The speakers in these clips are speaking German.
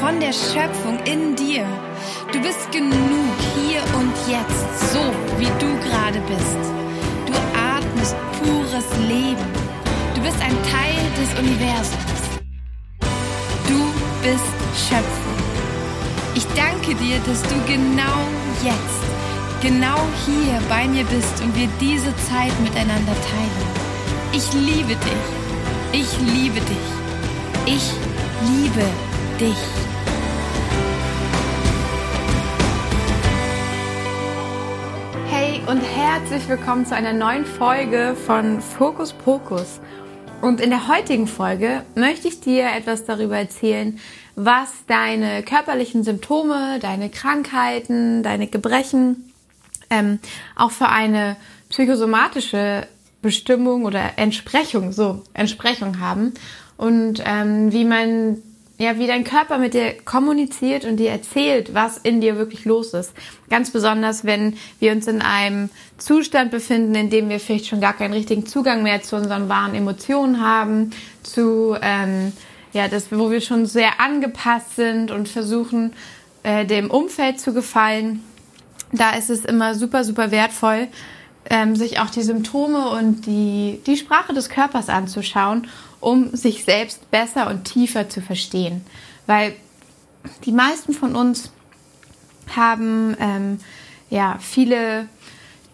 von der Schöpfung in dir. Du bist genug hier und jetzt, so wie du gerade bist. Du atmest pures Leben. Du bist ein Teil des Universums. Du bist Schöpfung. Ich danke dir, dass du genau jetzt, genau hier bei mir bist und wir diese Zeit miteinander teilen. Ich liebe dich. Ich liebe dich. Ich liebe dich. Und herzlich willkommen zu einer neuen Folge von Fokus Pokus. Und in der heutigen Folge möchte ich dir etwas darüber erzählen, was deine körperlichen Symptome, deine Krankheiten, deine Gebrechen ähm, auch für eine psychosomatische Bestimmung oder Entsprechung, so Entsprechung haben und ähm, wie man ja, wie dein Körper mit dir kommuniziert und dir erzählt, was in dir wirklich los ist. Ganz besonders, wenn wir uns in einem Zustand befinden, in dem wir vielleicht schon gar keinen richtigen Zugang mehr zu unseren wahren Emotionen haben, zu ähm, ja, das, wo wir schon sehr angepasst sind und versuchen, äh, dem Umfeld zu gefallen. Da ist es immer super, super wertvoll, ähm, sich auch die Symptome und die, die Sprache des Körpers anzuschauen, um sich selbst besser und tiefer zu verstehen. Weil die meisten von uns haben ähm, ja viele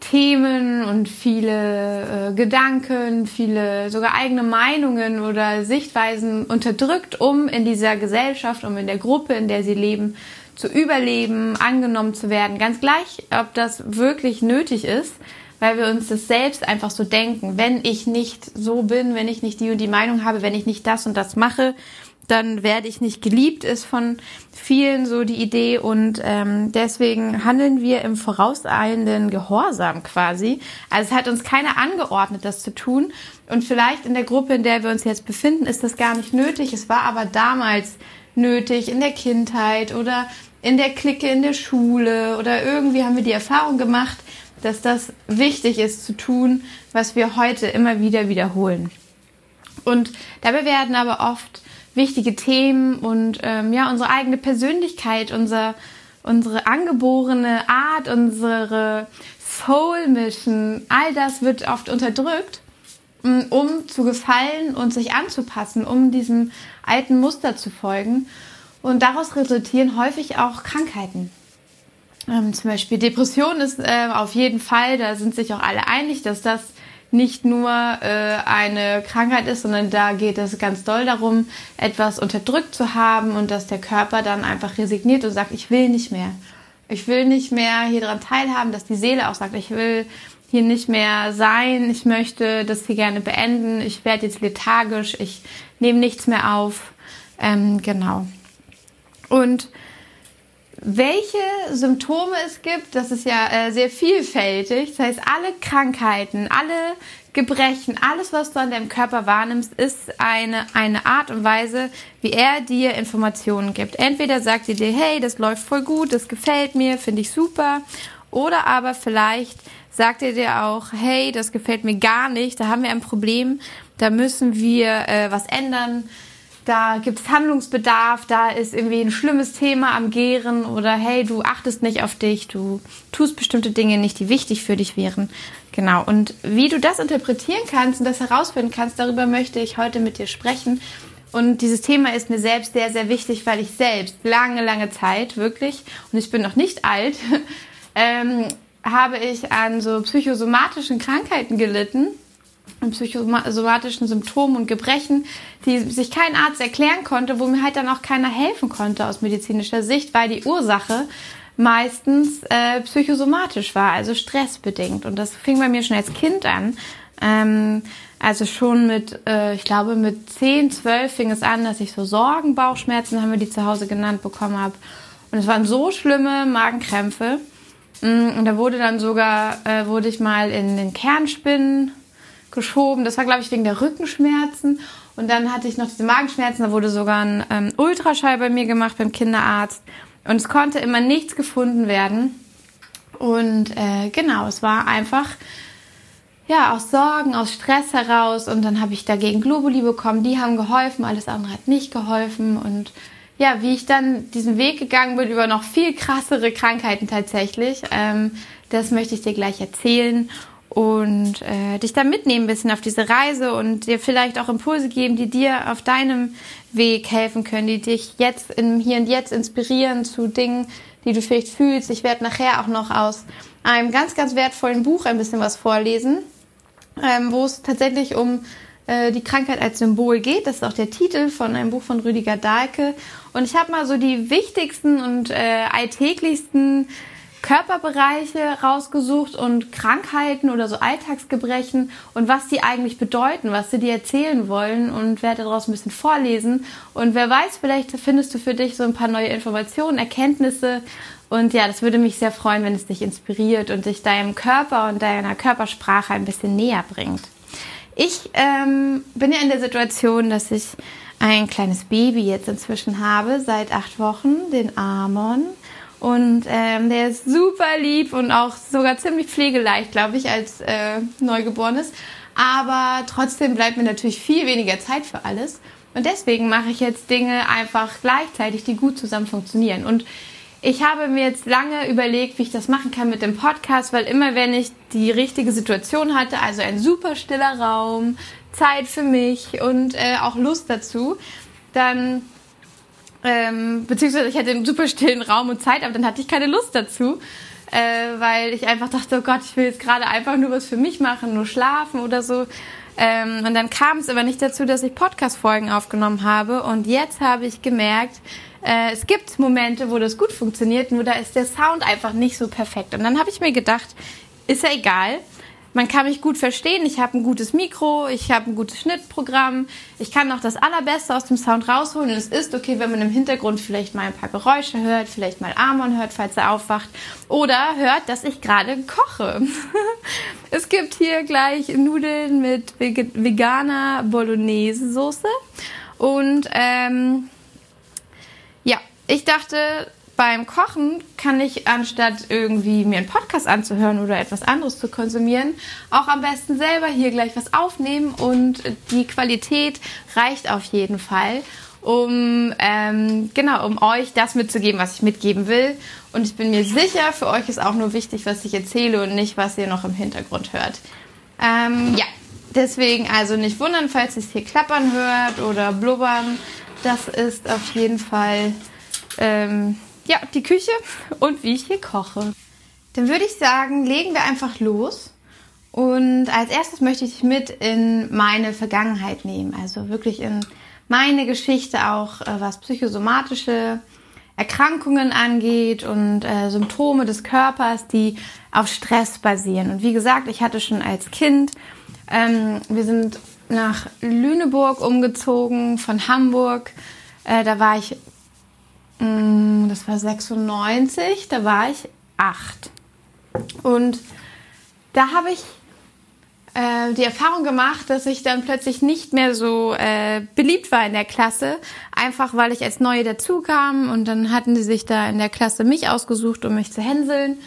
Themen und viele äh, Gedanken, viele sogar eigene Meinungen oder Sichtweisen unterdrückt, um in dieser Gesellschaft, um in der Gruppe, in der sie leben, zu überleben, angenommen zu werden. Ganz gleich, ob das wirklich nötig ist, weil wir uns das selbst einfach so denken. Wenn ich nicht so bin, wenn ich nicht die und die Meinung habe, wenn ich nicht das und das mache, dann werde ich nicht geliebt, ist von vielen so die Idee und ähm, deswegen handeln wir im vorauseilenden Gehorsam quasi. Also es hat uns keiner angeordnet, das zu tun und vielleicht in der Gruppe, in der wir uns jetzt befinden, ist das gar nicht nötig. Es war aber damals nötig in der Kindheit oder in der Clique in der Schule oder irgendwie haben wir die Erfahrung gemacht, dass das wichtig ist zu tun, was wir heute immer wieder wiederholen. Und dabei werden aber oft wichtige Themen und ähm, ja unsere eigene Persönlichkeit, unser, unsere angeborene Art, unsere Soul Mission, all das wird oft unterdrückt, mm, um zu gefallen und sich anzupassen, um diesem alten Muster zu folgen. Und daraus resultieren häufig auch Krankheiten. Ähm, zum Beispiel Depression ist äh, auf jeden Fall, da sind sich auch alle einig, dass das nicht nur äh, eine Krankheit ist, sondern da geht es ganz doll darum, etwas unterdrückt zu haben und dass der Körper dann einfach resigniert und sagt, ich will nicht mehr. Ich will nicht mehr hier dran teilhaben, dass die Seele auch sagt, ich will hier nicht mehr sein, ich möchte das hier gerne beenden, ich werde jetzt lethargisch, ich nehme nichts mehr auf. Ähm, genau. Und welche Symptome es gibt, das ist ja äh, sehr vielfältig. Das heißt, alle Krankheiten, alle Gebrechen, alles, was du an deinem Körper wahrnimmst, ist eine, eine Art und Weise, wie er dir Informationen gibt. Entweder sagt er dir, hey, das läuft voll gut, das gefällt mir, finde ich super. Oder aber vielleicht sagt er dir auch, hey, das gefällt mir gar nicht, da haben wir ein Problem, da müssen wir äh, was ändern da gibt es Handlungsbedarf, da ist irgendwie ein schlimmes Thema am Gären oder hey, du achtest nicht auf dich, du tust bestimmte Dinge nicht, die wichtig für dich wären. Genau. Und wie du das interpretieren kannst und das herausfinden kannst, darüber möchte ich heute mit dir sprechen. Und dieses Thema ist mir selbst sehr, sehr wichtig, weil ich selbst lange, lange Zeit wirklich, und ich bin noch nicht alt, ähm, habe ich an so psychosomatischen Krankheiten gelitten und psychosomatischen Symptomen und Gebrechen, die sich kein Arzt erklären konnte, wo mir halt dann auch keiner helfen konnte aus medizinischer Sicht, weil die Ursache meistens äh, psychosomatisch war, also stressbedingt. Und das fing bei mir schon als Kind an. Ähm, also schon mit, äh, ich glaube mit 10, 12 fing es an, dass ich so Sorgen, Bauchschmerzen, haben wir die zu Hause genannt, bekommen habe. Und es waren so schlimme Magenkrämpfe. Mm, und da wurde dann sogar, äh, wurde ich mal in den Kernspinnen geschoben. Das war, glaube ich, wegen der Rückenschmerzen. Und dann hatte ich noch diese Magenschmerzen. Da wurde sogar ein ähm, Ultraschall bei mir gemacht beim Kinderarzt. Und es konnte immer nichts gefunden werden. Und äh, genau, es war einfach ja aus Sorgen, aus Stress heraus. Und dann habe ich dagegen Globuli bekommen. Die haben geholfen. Alles andere hat nicht geholfen. Und ja, wie ich dann diesen Weg gegangen bin über noch viel krassere Krankheiten tatsächlich. Ähm, das möchte ich dir gleich erzählen und äh, dich da mitnehmen ein bisschen auf diese Reise und dir vielleicht auch Impulse geben, die dir auf deinem Weg helfen können, die dich jetzt im Hier und Jetzt inspirieren zu Dingen, die du vielleicht fühlst. Ich werde nachher auch noch aus einem ganz, ganz wertvollen Buch ein bisschen was vorlesen, ähm, wo es tatsächlich um äh, die Krankheit als Symbol geht. Das ist auch der Titel von einem Buch von Rüdiger Dahlke. Und ich habe mal so die wichtigsten und äh, alltäglichsten Körperbereiche rausgesucht und Krankheiten oder so Alltagsgebrechen und was die eigentlich bedeuten, was sie dir erzählen wollen und werde daraus ein bisschen vorlesen. Und wer weiß, vielleicht findest du für dich so ein paar neue Informationen, Erkenntnisse. Und ja, das würde mich sehr freuen, wenn es dich inspiriert und dich deinem Körper und deiner Körpersprache ein bisschen näher bringt. Ich ähm, bin ja in der Situation, dass ich ein kleines Baby jetzt inzwischen habe, seit acht Wochen, den Amon. Und ähm, der ist super lieb und auch sogar ziemlich pflegeleicht, glaube ich, als äh, Neugeborenes. Aber trotzdem bleibt mir natürlich viel weniger Zeit für alles. Und deswegen mache ich jetzt Dinge einfach gleichzeitig, die gut zusammen funktionieren. Und ich habe mir jetzt lange überlegt, wie ich das machen kann mit dem Podcast, weil immer wenn ich die richtige Situation hatte, also ein super stiller Raum, Zeit für mich und äh, auch Lust dazu, dann ähm, beziehungsweise ich hatte einen super stillen Raum und Zeit, aber dann hatte ich keine Lust dazu, äh, weil ich einfach dachte, oh Gott, ich will jetzt gerade einfach nur was für mich machen, nur schlafen oder so. Ähm, und dann kam es aber nicht dazu, dass ich Podcast-Folgen aufgenommen habe. Und jetzt habe ich gemerkt, äh, es gibt Momente, wo das gut funktioniert, nur da ist der Sound einfach nicht so perfekt. Und dann habe ich mir gedacht, ist ja egal man kann mich gut verstehen. Ich habe ein gutes Mikro, ich habe ein gutes Schnittprogramm. Ich kann noch das Allerbeste aus dem Sound rausholen. Und es ist okay, wenn man im Hintergrund vielleicht mal ein paar Geräusche hört, vielleicht mal Amon hört, falls er aufwacht. Oder hört, dass ich gerade koche. es gibt hier gleich Nudeln mit veganer Bolognese-Soße. Und ähm, ja, ich dachte, beim Kochen kann ich, anstatt irgendwie mir einen Podcast anzuhören oder etwas anderes zu konsumieren, auch am besten selber hier gleich was aufnehmen und die Qualität reicht auf jeden Fall, um ähm, genau um euch das mitzugeben, was ich mitgeben will. Und ich bin mir sicher, für euch ist auch nur wichtig, was ich erzähle und nicht, was ihr noch im Hintergrund hört. Ähm, ja, deswegen also nicht wundern, falls es hier klappern hört oder blubbern. Das ist auf jeden Fall ähm, ja, die Küche und wie ich hier koche. Dann würde ich sagen, legen wir einfach los. Und als erstes möchte ich dich mit in meine Vergangenheit nehmen. Also wirklich in meine Geschichte auch, äh, was psychosomatische Erkrankungen angeht und äh, Symptome des Körpers, die auf Stress basieren. Und wie gesagt, ich hatte schon als Kind, ähm, wir sind nach Lüneburg umgezogen von Hamburg. Äh, da war ich das war 96, da war ich acht. Und da habe ich äh, die Erfahrung gemacht, dass ich dann plötzlich nicht mehr so äh, beliebt war in der Klasse, einfach weil ich als Neue dazukam und dann hatten sie sich da in der Klasse mich ausgesucht, um mich zu hänseln.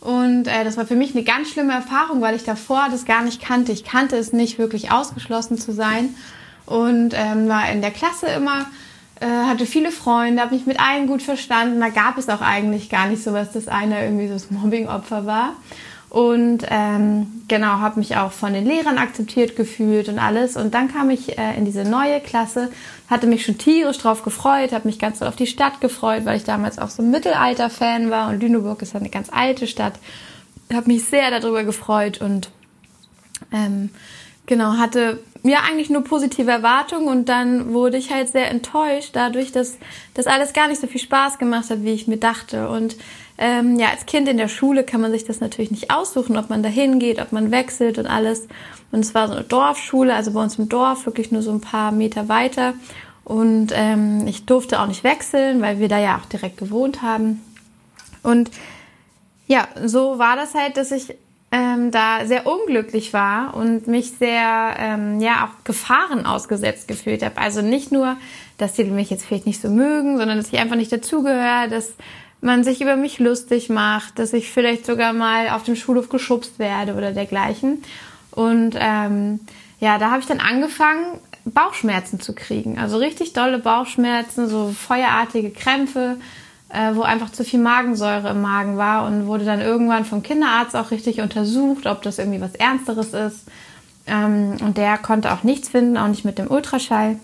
Und äh, das war für mich eine ganz schlimme Erfahrung, weil ich davor das gar nicht kannte. Ich kannte es nicht, wirklich ausgeschlossen zu sein und ähm, war in der Klasse immer äh, hatte viele Freunde, habe mich mit allen gut verstanden. Da gab es auch eigentlich gar nicht so was, dass einer irgendwie so das Mobbing-Opfer war. Und ähm, genau, habe mich auch von den Lehrern akzeptiert gefühlt und alles. Und dann kam ich äh, in diese neue Klasse, hatte mich schon tierisch drauf gefreut, habe mich ganz doll auf die Stadt gefreut, weil ich damals auch so ein Mittelalter-Fan war. Und Lüneburg ist eine ganz alte Stadt. Habe mich sehr darüber gefreut und ähm, genau, hatte ja eigentlich nur positive Erwartungen und dann wurde ich halt sehr enttäuscht dadurch, dass das alles gar nicht so viel Spaß gemacht hat, wie ich mir dachte. Und ähm, ja, als Kind in der Schule kann man sich das natürlich nicht aussuchen, ob man da hingeht, ob man wechselt und alles. Und es war so eine Dorfschule, also bei uns im Dorf, wirklich nur so ein paar Meter weiter. Und ähm, ich durfte auch nicht wechseln, weil wir da ja auch direkt gewohnt haben. Und ja, so war das halt, dass ich ähm, da sehr unglücklich war und mich sehr, ähm, ja, auch Gefahren ausgesetzt gefühlt habe. Also nicht nur, dass die mich jetzt vielleicht nicht so mögen, sondern dass ich einfach nicht dazugehöre, dass man sich über mich lustig macht, dass ich vielleicht sogar mal auf dem Schulhof geschubst werde oder dergleichen. Und ähm, ja, da habe ich dann angefangen, Bauchschmerzen zu kriegen. Also richtig dolle Bauchschmerzen, so feuerartige Krämpfe, äh, wo einfach zu viel Magensäure im Magen war und wurde dann irgendwann vom Kinderarzt auch richtig untersucht, ob das irgendwie was Ernsteres ist. Ähm, und der konnte auch nichts finden, auch nicht mit dem Ultraschall.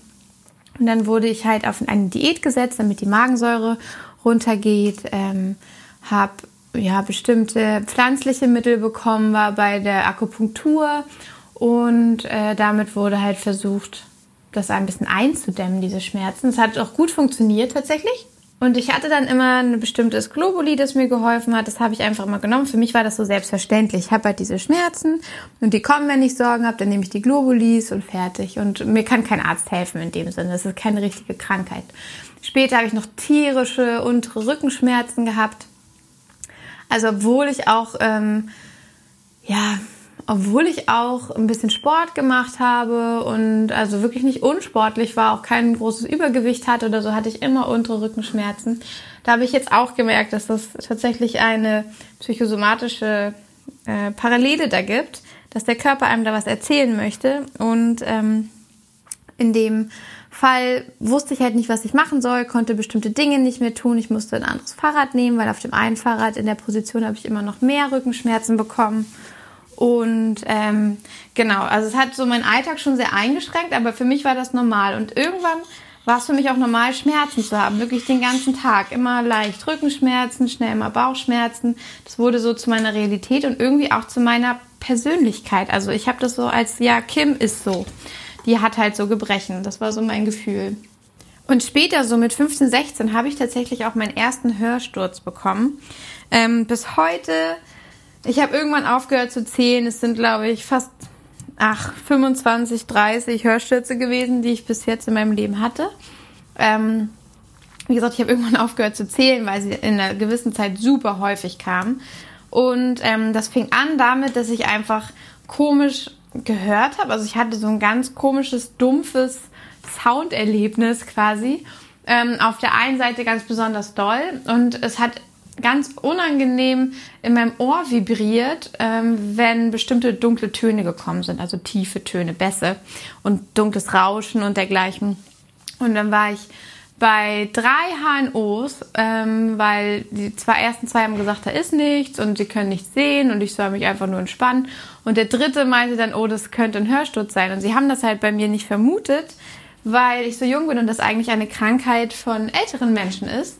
Und dann wurde ich halt auf eine Diät gesetzt, damit die Magensäure runtergeht. Ähm, habe ja bestimmte pflanzliche Mittel bekommen, war bei der Akupunktur und äh, damit wurde halt versucht, das ein bisschen einzudämmen, diese Schmerzen. Es hat auch gut funktioniert tatsächlich. Und ich hatte dann immer ein bestimmtes Globuli, das mir geholfen hat. Das habe ich einfach immer genommen. Für mich war das so selbstverständlich. Ich habe halt diese Schmerzen und die kommen, wenn ich Sorgen habe. Dann nehme ich die Globulis und fertig. Und mir kann kein Arzt helfen in dem Sinne. Das ist keine richtige Krankheit. Später habe ich noch tierische untere Rückenschmerzen gehabt. Also obwohl ich auch ähm, ja obwohl ich auch ein bisschen Sport gemacht habe und also wirklich nicht unsportlich war, auch kein großes Übergewicht hatte oder so, hatte ich immer untere Rückenschmerzen. Da habe ich jetzt auch gemerkt, dass es tatsächlich eine psychosomatische äh, Parallele da gibt, dass der Körper einem da was erzählen möchte. Und ähm, in dem Fall wusste ich halt nicht, was ich machen soll, konnte bestimmte Dinge nicht mehr tun. Ich musste ein anderes Fahrrad nehmen, weil auf dem einen Fahrrad in der Position habe ich immer noch mehr Rückenschmerzen bekommen. Und ähm, genau, also es hat so meinen Alltag schon sehr eingeschränkt, aber für mich war das normal. Und irgendwann war es für mich auch normal, Schmerzen zu haben, wirklich den ganzen Tag. Immer leicht Rückenschmerzen, schnell immer Bauchschmerzen. Das wurde so zu meiner Realität und irgendwie auch zu meiner Persönlichkeit. Also ich habe das so als, ja, Kim ist so. Die hat halt so Gebrechen. Das war so mein Gefühl. Und später, so mit 15, 16, habe ich tatsächlich auch meinen ersten Hörsturz bekommen. Ähm, bis heute ich habe irgendwann aufgehört zu zählen. Es sind, glaube ich, fast ach, 25, 30 Hörstürze gewesen, die ich bis jetzt in meinem Leben hatte. Ähm, wie gesagt, ich habe irgendwann aufgehört zu zählen, weil sie in einer gewissen Zeit super häufig kamen. Und ähm, das fing an damit, dass ich einfach komisch gehört habe. Also ich hatte so ein ganz komisches, dumpfes Sounderlebnis quasi. Ähm, auf der einen Seite ganz besonders doll und es hat ganz unangenehm in meinem Ohr vibriert, ähm, wenn bestimmte dunkle Töne gekommen sind, also tiefe Töne, Bässe und dunkles Rauschen und dergleichen. Und dann war ich bei drei HNOs, ähm, weil die zwei ersten zwei haben gesagt, da ist nichts und sie können nichts sehen und ich soll mich einfach nur entspannen. Und der dritte meinte dann, oh, das könnte ein Hörsturz sein. Und sie haben das halt bei mir nicht vermutet, weil ich so jung bin und das eigentlich eine Krankheit von älteren Menschen ist.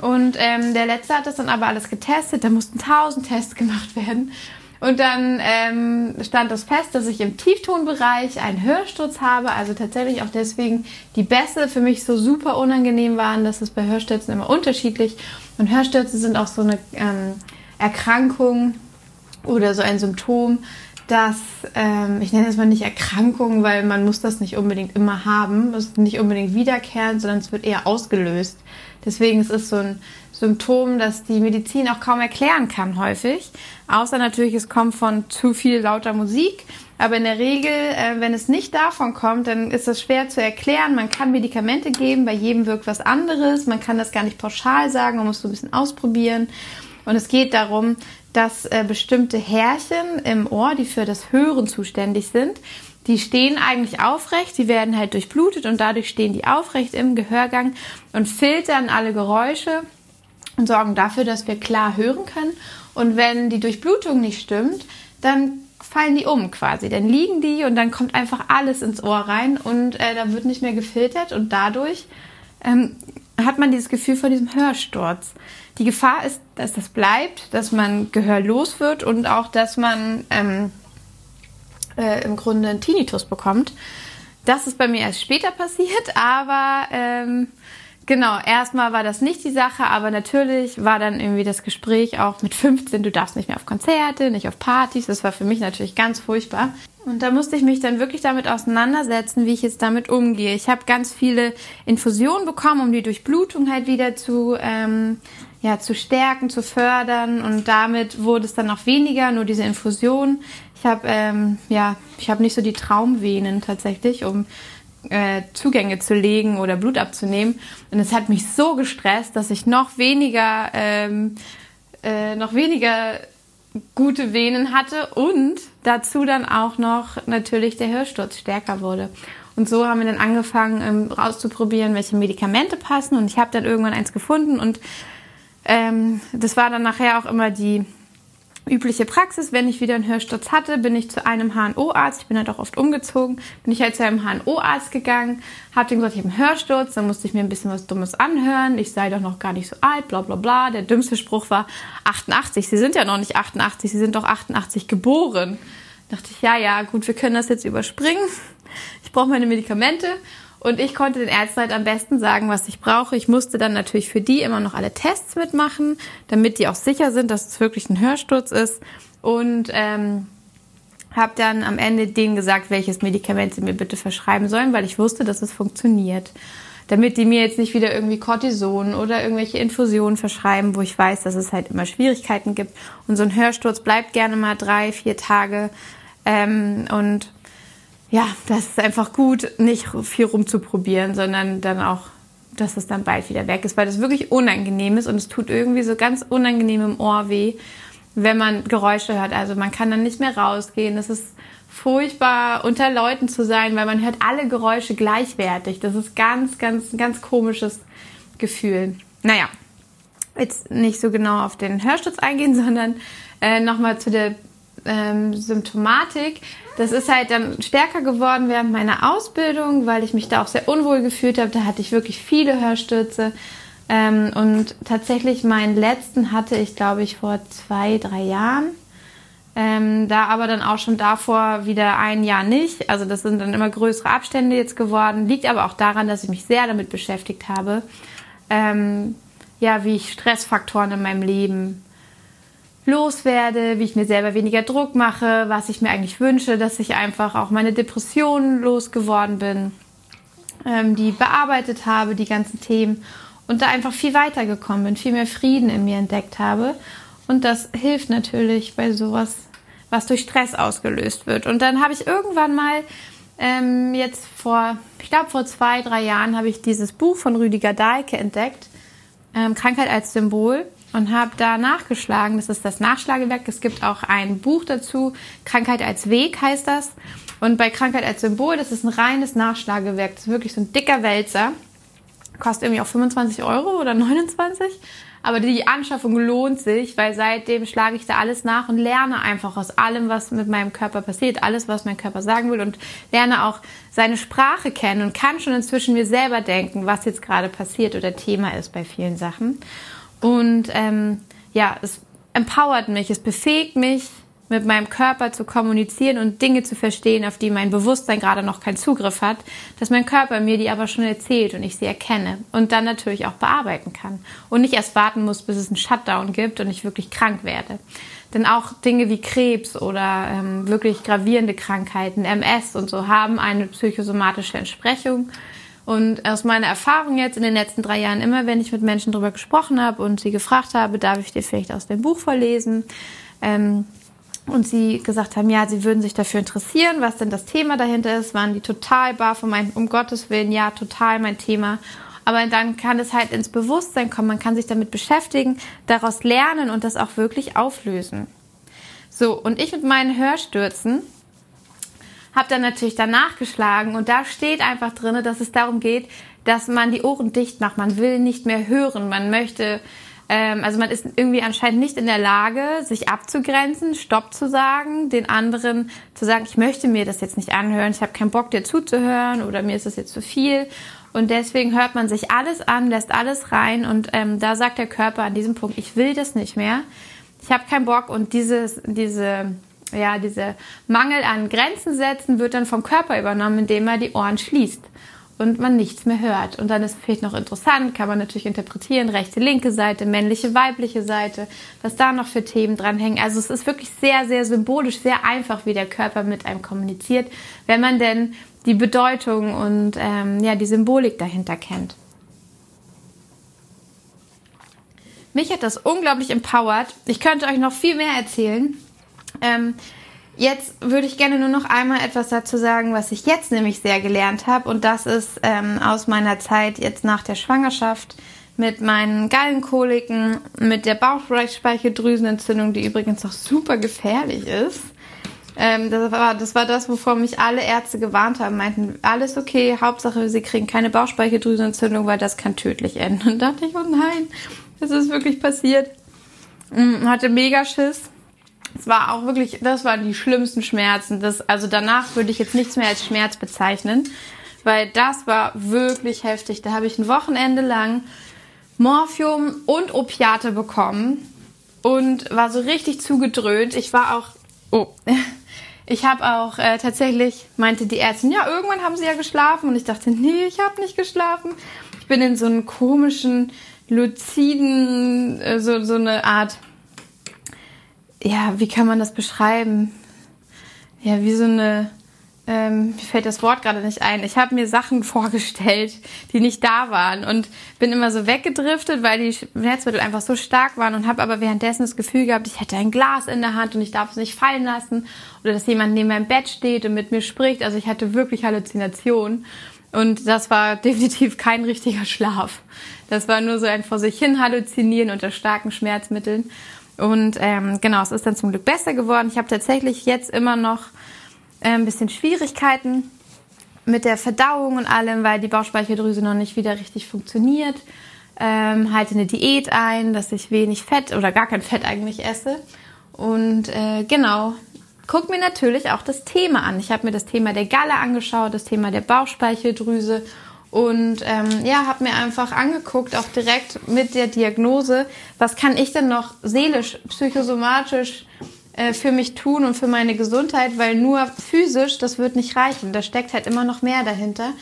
Und ähm, der letzte hat das dann aber alles getestet. Da mussten tausend Tests gemacht werden. Und dann ähm, stand das fest, dass ich im Tieftonbereich einen Hörsturz habe. Also tatsächlich auch deswegen die Bässe für mich so super unangenehm waren. Das ist bei Hörstürzen immer unterschiedlich. Und Hörstürze sind auch so eine ähm, Erkrankung oder so ein Symptom, dass, ähm, ich nenne es mal nicht Erkrankung, weil man muss das nicht unbedingt immer haben. Es ist nicht unbedingt wiederkehrend, sondern es wird eher ausgelöst. Deswegen ist es so ein Symptom, das die Medizin auch kaum erklären kann häufig. Außer natürlich, es kommt von zu viel lauter Musik. Aber in der Regel, äh, wenn es nicht davon kommt, dann ist das schwer zu erklären. Man kann Medikamente geben, bei jedem wirkt was anderes. Man kann das gar nicht pauschal sagen, man muss so ein bisschen ausprobieren. Und es geht darum, dass äh, bestimmte Härchen im Ohr, die für das Hören zuständig sind, die stehen eigentlich aufrecht, die werden halt durchblutet und dadurch stehen die aufrecht im Gehörgang und filtern alle Geräusche und sorgen dafür, dass wir klar hören können. Und wenn die Durchblutung nicht stimmt, dann fallen die um quasi. Dann liegen die und dann kommt einfach alles ins Ohr rein und äh, da wird nicht mehr gefiltert und dadurch ähm, hat man dieses Gefühl von diesem Hörsturz. Die Gefahr ist, dass das bleibt, dass man gehörlos wird und auch, dass man ähm, äh, im Grunde einen Tinnitus bekommt. Das ist bei mir erst später passiert, aber ähm, genau, erstmal war das nicht die Sache, aber natürlich war dann irgendwie das Gespräch auch mit 15, du darfst nicht mehr auf Konzerte, nicht auf Partys. Das war für mich natürlich ganz furchtbar. Und da musste ich mich dann wirklich damit auseinandersetzen, wie ich jetzt damit umgehe. Ich habe ganz viele Infusionen bekommen, um die Durchblutung halt wieder zu, ähm, ja, zu stärken, zu fördern. Und damit wurde es dann auch weniger, nur diese Infusion. Ich habe ähm, ja, ich habe nicht so die Traumvenen tatsächlich, um äh, Zugänge zu legen oder Blut abzunehmen. Und es hat mich so gestresst, dass ich noch weniger, ähm, äh, noch weniger gute Venen hatte und dazu dann auch noch natürlich der Hörsturz stärker wurde. Und so haben wir dann angefangen, ähm, rauszuprobieren, welche Medikamente passen. Und ich habe dann irgendwann eins gefunden. Und ähm, das war dann nachher auch immer die übliche Praxis. Wenn ich wieder einen Hörsturz hatte, bin ich zu einem HNO-Arzt. Ich bin halt auch oft umgezogen. Bin ich halt zu einem HNO-Arzt gegangen, habe ihm gesagt, ich habe einen Hörsturz. Dann musste ich mir ein bisschen was Dummes anhören. Ich sei doch noch gar nicht so alt, bla bla bla. Der dümmste Spruch war 88. Sie sind ja noch nicht 88, Sie sind doch 88 geboren. Da dachte ich, ja, ja, gut, wir können das jetzt überspringen ich brauche meine Medikamente. Und ich konnte den Ärzten halt am besten sagen, was ich brauche. Ich musste dann natürlich für die immer noch alle Tests mitmachen, damit die auch sicher sind, dass es wirklich ein Hörsturz ist. Und ähm, habe dann am Ende denen gesagt, welches Medikament sie mir bitte verschreiben sollen, weil ich wusste, dass es funktioniert. Damit die mir jetzt nicht wieder irgendwie Cortison oder irgendwelche Infusionen verschreiben, wo ich weiß, dass es halt immer Schwierigkeiten gibt. Und so ein Hörsturz bleibt gerne mal drei, vier Tage. Ähm, und ja, das ist einfach gut, nicht viel rumzuprobieren, sondern dann auch, dass es dann bald wieder weg ist, weil das wirklich unangenehm ist und es tut irgendwie so ganz unangenehm im Ohr weh, wenn man Geräusche hört. Also man kann dann nicht mehr rausgehen. Es ist furchtbar, unter Leuten zu sein, weil man hört alle Geräusche gleichwertig. Das ist ganz, ganz, ganz komisches Gefühl. Naja, jetzt nicht so genau auf den Hörschutz eingehen, sondern äh, nochmal zu der ähm, Symptomatik. Das ist halt dann stärker geworden während meiner Ausbildung, weil ich mich da auch sehr unwohl gefühlt habe. Da hatte ich wirklich viele Hörstürze. Ähm, und tatsächlich meinen letzten hatte ich, glaube ich, vor zwei, drei Jahren. Ähm, da aber dann auch schon davor wieder ein Jahr nicht. Also das sind dann immer größere Abstände jetzt geworden. Liegt aber auch daran, dass ich mich sehr damit beschäftigt habe. Ähm, ja, wie ich Stressfaktoren in meinem Leben loswerde, wie ich mir selber weniger Druck mache, was ich mir eigentlich wünsche, dass ich einfach auch meine Depressionen losgeworden bin, ähm, die bearbeitet habe, die ganzen Themen und da einfach viel weitergekommen bin, viel mehr Frieden in mir entdeckt habe. Und das hilft natürlich bei sowas, was durch Stress ausgelöst wird. Und dann habe ich irgendwann mal ähm, jetzt vor, ich glaube vor zwei, drei Jahren, habe ich dieses Buch von Rüdiger Dahlke entdeckt, ähm, Krankheit als Symbol und habe da nachgeschlagen. Das ist das Nachschlagewerk. Es gibt auch ein Buch dazu. Krankheit als Weg heißt das. Und bei Krankheit als Symbol, das ist ein reines Nachschlagewerk. Das ist wirklich so ein dicker Wälzer. Kostet irgendwie auch 25 Euro oder 29. Aber die Anschaffung lohnt sich, weil seitdem schlage ich da alles nach und lerne einfach aus allem, was mit meinem Körper passiert, alles, was mein Körper sagen will und lerne auch seine Sprache kennen und kann schon inzwischen mir selber denken, was jetzt gerade passiert oder Thema ist bei vielen Sachen. Und ähm, ja, es empowert mich, es befähigt mich, mit meinem Körper zu kommunizieren und Dinge zu verstehen, auf die mein Bewusstsein gerade noch keinen Zugriff hat, dass mein Körper mir die aber schon erzählt und ich sie erkenne und dann natürlich auch bearbeiten kann und nicht erst warten muss, bis es einen Shutdown gibt und ich wirklich krank werde. Denn auch Dinge wie Krebs oder ähm, wirklich gravierende Krankheiten, MS und so haben eine psychosomatische Entsprechung und aus meiner Erfahrung jetzt in den letzten drei Jahren, immer wenn ich mit Menschen darüber gesprochen habe und sie gefragt habe, darf ich dir vielleicht aus dem Buch vorlesen? Ähm, und sie gesagt haben, ja, sie würden sich dafür interessieren, was denn das Thema dahinter ist, waren die total bar von meinem, um Gottes Willen, ja, total mein Thema. Aber dann kann es halt ins Bewusstsein kommen, man kann sich damit beschäftigen, daraus lernen und das auch wirklich auflösen. So, und ich mit meinen Hörstürzen, habe dann natürlich danach geschlagen und da steht einfach drin, dass es darum geht, dass man die Ohren dicht macht. Man will nicht mehr hören. Man möchte, ähm, also man ist irgendwie anscheinend nicht in der Lage, sich abzugrenzen, Stopp zu sagen, den anderen zu sagen, ich möchte mir das jetzt nicht anhören, ich habe keinen Bock dir zuzuhören oder mir ist das jetzt zu viel. Und deswegen hört man sich alles an, lässt alles rein und ähm, da sagt der Körper an diesem Punkt, ich will das nicht mehr. Ich habe keinen Bock und dieses, diese ja, dieser Mangel an Grenzen setzen wird dann vom Körper übernommen, indem er die Ohren schließt und man nichts mehr hört. Und dann ist vielleicht noch interessant, kann man natürlich interpretieren, rechte, linke Seite, männliche, weibliche Seite, was da noch für Themen dranhängen. Also es ist wirklich sehr, sehr symbolisch, sehr einfach, wie der Körper mit einem kommuniziert, wenn man denn die Bedeutung und ähm, ja, die Symbolik dahinter kennt. Mich hat das unglaublich empowert. Ich könnte euch noch viel mehr erzählen. Ähm, jetzt würde ich gerne nur noch einmal etwas dazu sagen, was ich jetzt nämlich sehr gelernt habe. Und das ist ähm, aus meiner Zeit jetzt nach der Schwangerschaft mit meinen Gallenkoliken, mit der Bauchspeicheldrüsenentzündung, die übrigens auch super gefährlich ist. Ähm, das, war, das war das, wovor mich alle Ärzte gewarnt haben, meinten, alles okay, Hauptsache, sie kriegen keine Bauchspeicheldrüsenentzündung, weil das kann tödlich enden. Und dachte ich, oh nein, das ist wirklich passiert. Mm, hatte mega Schiss. Es war auch wirklich, das waren die schlimmsten Schmerzen. Das, also danach würde ich jetzt nichts mehr als Schmerz bezeichnen, weil das war wirklich heftig. Da habe ich ein Wochenende lang Morphium und Opiate bekommen und war so richtig zugedröhnt. Ich war auch, oh, ich habe auch äh, tatsächlich, meinte die Ärztin, ja, irgendwann haben sie ja geschlafen. Und ich dachte, nee, ich habe nicht geschlafen. Ich bin in so einen komischen, luziden, äh, so, so eine Art, ja, wie kann man das beschreiben? Ja, wie so eine ähm, mir fällt das Wort gerade nicht ein. Ich habe mir Sachen vorgestellt, die nicht da waren und bin immer so weggedriftet, weil die Schmerzmittel einfach so stark waren und habe aber währenddessen das Gefühl gehabt, ich hätte ein Glas in der Hand und ich darf es nicht fallen lassen oder dass jemand neben meinem Bett steht und mit mir spricht. Also ich hatte wirklich Halluzinationen und das war definitiv kein richtiger Schlaf. Das war nur so ein vor sich hin Halluzinieren unter starken Schmerzmitteln. Und ähm, genau, es ist dann zum Glück besser geworden. Ich habe tatsächlich jetzt immer noch äh, ein bisschen Schwierigkeiten mit der Verdauung und allem, weil die Bauchspeicheldrüse noch nicht wieder richtig funktioniert. Ähm, halte eine Diät ein, dass ich wenig Fett oder gar kein Fett eigentlich esse. Und äh, genau, guck mir natürlich auch das Thema an. Ich habe mir das Thema der Galle angeschaut, das Thema der Bauchspeicheldrüse und ähm, ja, habe mir einfach angeguckt, auch direkt mit der Diagnose, was kann ich denn noch seelisch, psychosomatisch äh, für mich tun und für meine Gesundheit, weil nur physisch, das wird nicht reichen. Da steckt halt immer noch mehr dahinter.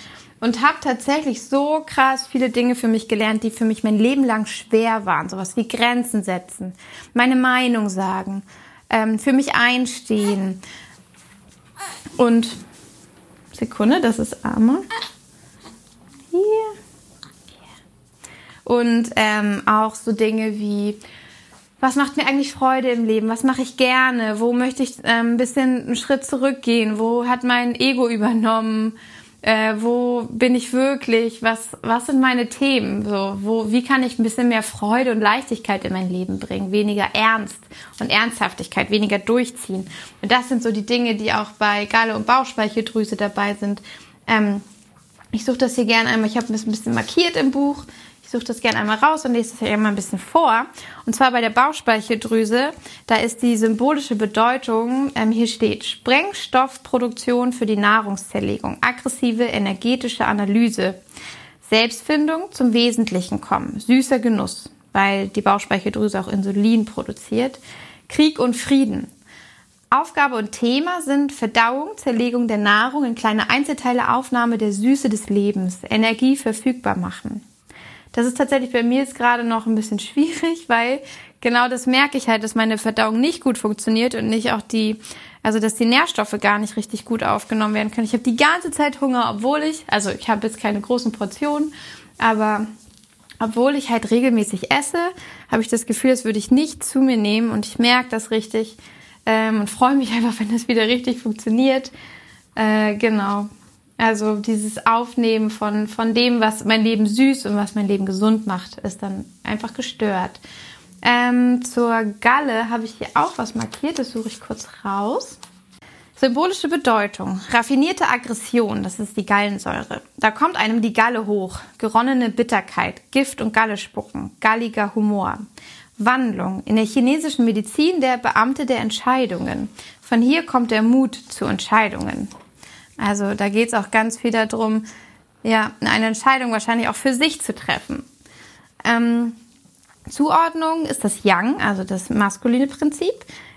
Und habe tatsächlich so krass viele Dinge für mich gelernt, die für mich mein Leben lang schwer waren. Sowas wie Grenzen setzen, meine Meinung sagen, ähm, für mich einstehen. Und Sekunde, das ist Arme. Hier. Und ähm, auch so Dinge wie was macht mir eigentlich Freude im Leben? Was mache ich gerne? Wo möchte ich ähm, ein bisschen einen Schritt zurückgehen? Wo hat mein Ego übernommen? Äh, wo bin ich wirklich? Was, was sind meine Themen? So, wo, wie kann ich ein bisschen mehr Freude und Leichtigkeit in mein Leben bringen? Weniger Ernst und Ernsthaftigkeit, weniger durchziehen. Und das sind so die Dinge, die auch bei Galle und Bauchspeicheldrüse dabei sind. Ähm, ich suche das hier gerne einmal. Ich habe es ein bisschen markiert im Buch. Ich suche das gerne einmal raus und lese es hier mal ein bisschen vor. Und zwar bei der Bauchspeicheldrüse, da ist die symbolische Bedeutung, ähm, hier steht Sprengstoffproduktion für die Nahrungszerlegung, aggressive energetische Analyse, Selbstfindung zum Wesentlichen kommen, süßer Genuss, weil die Bauchspeicheldrüse auch Insulin produziert, Krieg und Frieden. Aufgabe und Thema sind Verdauung, Zerlegung der Nahrung in kleine Einzelteile, Aufnahme der Süße des Lebens, Energie verfügbar machen. Das ist tatsächlich bei mir jetzt gerade noch ein bisschen schwierig, weil genau das merke ich halt, dass meine Verdauung nicht gut funktioniert und nicht auch die, also dass die Nährstoffe gar nicht richtig gut aufgenommen werden können. Ich habe die ganze Zeit Hunger, obwohl ich, also ich habe jetzt keine großen Portionen, aber obwohl ich halt regelmäßig esse, habe ich das Gefühl, das würde ich nicht zu mir nehmen und ich merke das richtig ähm, und freue mich einfach, wenn das wieder richtig funktioniert. Äh, genau. Also dieses Aufnehmen von, von dem, was mein Leben süß und was mein Leben gesund macht, ist dann einfach gestört. Ähm, zur Galle habe ich hier auch was markiert, das suche ich kurz raus. Symbolische Bedeutung. Raffinierte Aggression, das ist die Gallensäure. Da kommt einem die Galle hoch. Geronnene Bitterkeit, Gift und Galle spucken, galliger Humor. Wandlung. In der chinesischen Medizin der Beamte der Entscheidungen. Von hier kommt der Mut zu Entscheidungen. Also da geht es auch ganz viel darum, ja, eine Entscheidung wahrscheinlich auch für sich zu treffen. Ähm, Zuordnung ist das Yang, also das maskuline Prinzip,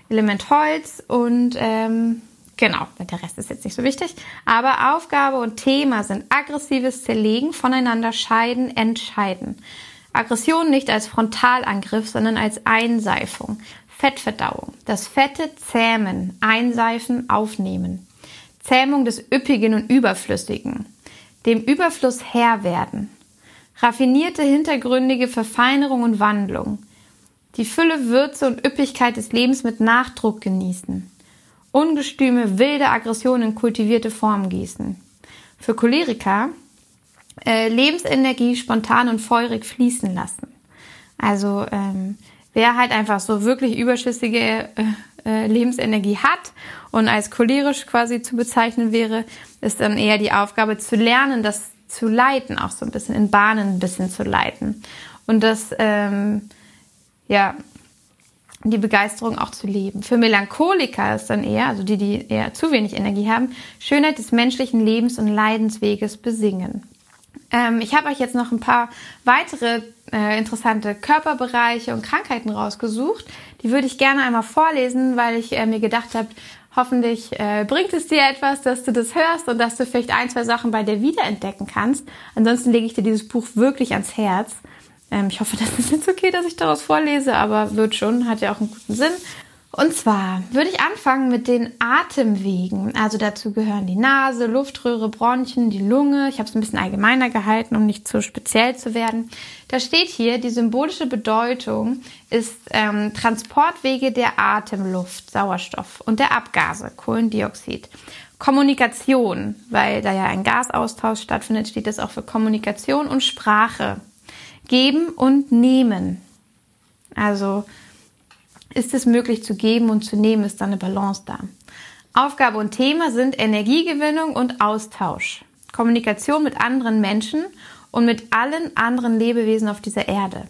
Element Holz und ähm, genau, der Rest ist jetzt nicht so wichtig. Aber Aufgabe und Thema sind aggressives Zerlegen, voneinander scheiden, entscheiden. Aggression nicht als Frontalangriff, sondern als Einseifung. Fettverdauung. Das Fette zähmen, einseifen, aufnehmen. Zähmung des Üppigen und Überflüssigen, dem Überfluss Herr werden, raffinierte hintergründige Verfeinerung und Wandlung, die Fülle, Würze und Üppigkeit des Lebens mit Nachdruck genießen, ungestüme, wilde Aggression in kultivierte Form gießen. Für Choleriker äh, Lebensenergie spontan und feurig fließen lassen. Also ähm, wer halt einfach so wirklich überschüssige äh, äh, Lebensenergie hat und als cholerisch quasi zu bezeichnen wäre, ist dann eher die Aufgabe zu lernen, das zu leiten, auch so ein bisschen in Bahnen ein bisschen zu leiten. Und das, ähm, ja, die Begeisterung auch zu leben. Für Melancholiker ist dann eher, also die, die eher zu wenig Energie haben, Schönheit des menschlichen Lebens und Leidensweges besingen. Ähm, ich habe euch jetzt noch ein paar weitere äh, interessante Körperbereiche und Krankheiten rausgesucht. Die würde ich gerne einmal vorlesen, weil ich äh, mir gedacht habe, hoffentlich äh, bringt es dir etwas, dass du das hörst und dass du vielleicht ein, zwei Sachen bei dir wiederentdecken kannst. Ansonsten lege ich dir dieses Buch wirklich ans Herz. Ähm, ich hoffe, das ist jetzt okay, dass ich daraus vorlese, aber wird schon, hat ja auch einen guten Sinn. Und zwar würde ich anfangen mit den Atemwegen. Also dazu gehören die Nase, Luftröhre, Bronchien, die Lunge. Ich habe es ein bisschen allgemeiner gehalten, um nicht zu speziell zu werden. Da steht hier, die symbolische Bedeutung ist ähm, Transportwege der Atemluft, Sauerstoff und der Abgase, Kohlendioxid. Kommunikation, weil da ja ein Gasaustausch stattfindet, steht das auch für Kommunikation und Sprache. Geben und nehmen. Also ist es möglich zu geben und zu nehmen, ist da eine Balance da. Aufgabe und Thema sind Energiegewinnung und Austausch, Kommunikation mit anderen Menschen und mit allen anderen Lebewesen auf dieser Erde.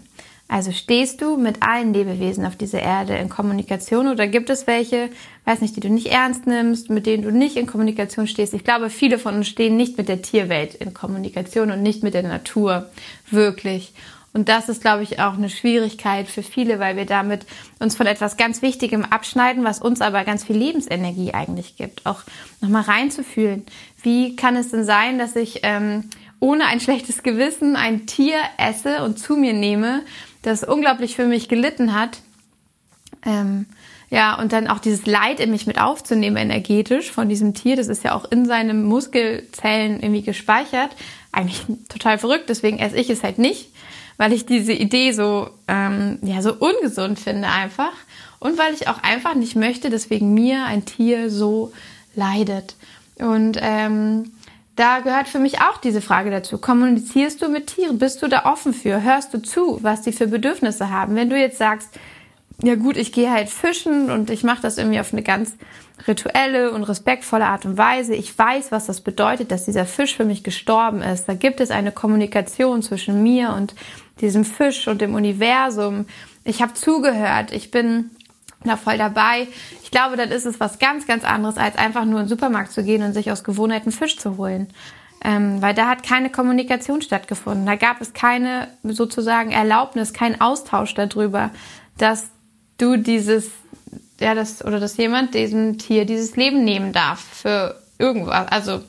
Also stehst du mit allen Lebewesen auf dieser Erde in Kommunikation oder gibt es welche, weiß nicht, die du nicht ernst nimmst, mit denen du nicht in Kommunikation stehst? Ich glaube, viele von uns stehen nicht mit der Tierwelt in Kommunikation und nicht mit der Natur wirklich. Und das ist, glaube ich, auch eine Schwierigkeit für viele, weil wir damit uns von etwas ganz Wichtigem abschneiden, was uns aber ganz viel Lebensenergie eigentlich gibt. Auch nochmal reinzufühlen. Wie kann es denn sein, dass ich ähm, ohne ein schlechtes Gewissen ein Tier esse und zu mir nehme, das unglaublich für mich gelitten hat? Ähm, ja, und dann auch dieses Leid in mich mit aufzunehmen, energetisch von diesem Tier, das ist ja auch in seinen Muskelzellen irgendwie gespeichert. Eigentlich total verrückt, deswegen esse ich es halt nicht weil ich diese Idee so, ähm, ja, so ungesund finde einfach. Und weil ich auch einfach nicht möchte, dass wegen mir ein Tier so leidet. Und ähm, da gehört für mich auch diese Frage dazu. Kommunizierst du mit Tieren? Bist du da offen für? Hörst du zu, was die für Bedürfnisse haben? Wenn du jetzt sagst, ja gut, ich gehe halt fischen und ich mache das irgendwie auf eine ganz rituelle und respektvolle Art und Weise. Ich weiß, was das bedeutet, dass dieser Fisch für mich gestorben ist. Da gibt es eine Kommunikation zwischen mir und diesem Fisch und dem Universum. Ich habe zugehört. Ich bin da voll dabei. Ich glaube, dann ist es was ganz, ganz anderes, als einfach nur in den Supermarkt zu gehen und sich aus Gewohnheiten Fisch zu holen. Ähm, weil da hat keine Kommunikation stattgefunden. Da gab es keine sozusagen Erlaubnis, kein Austausch darüber, dass du dieses ja, das, oder dass jemand diesem Tier dieses Leben nehmen darf für irgendwas. Also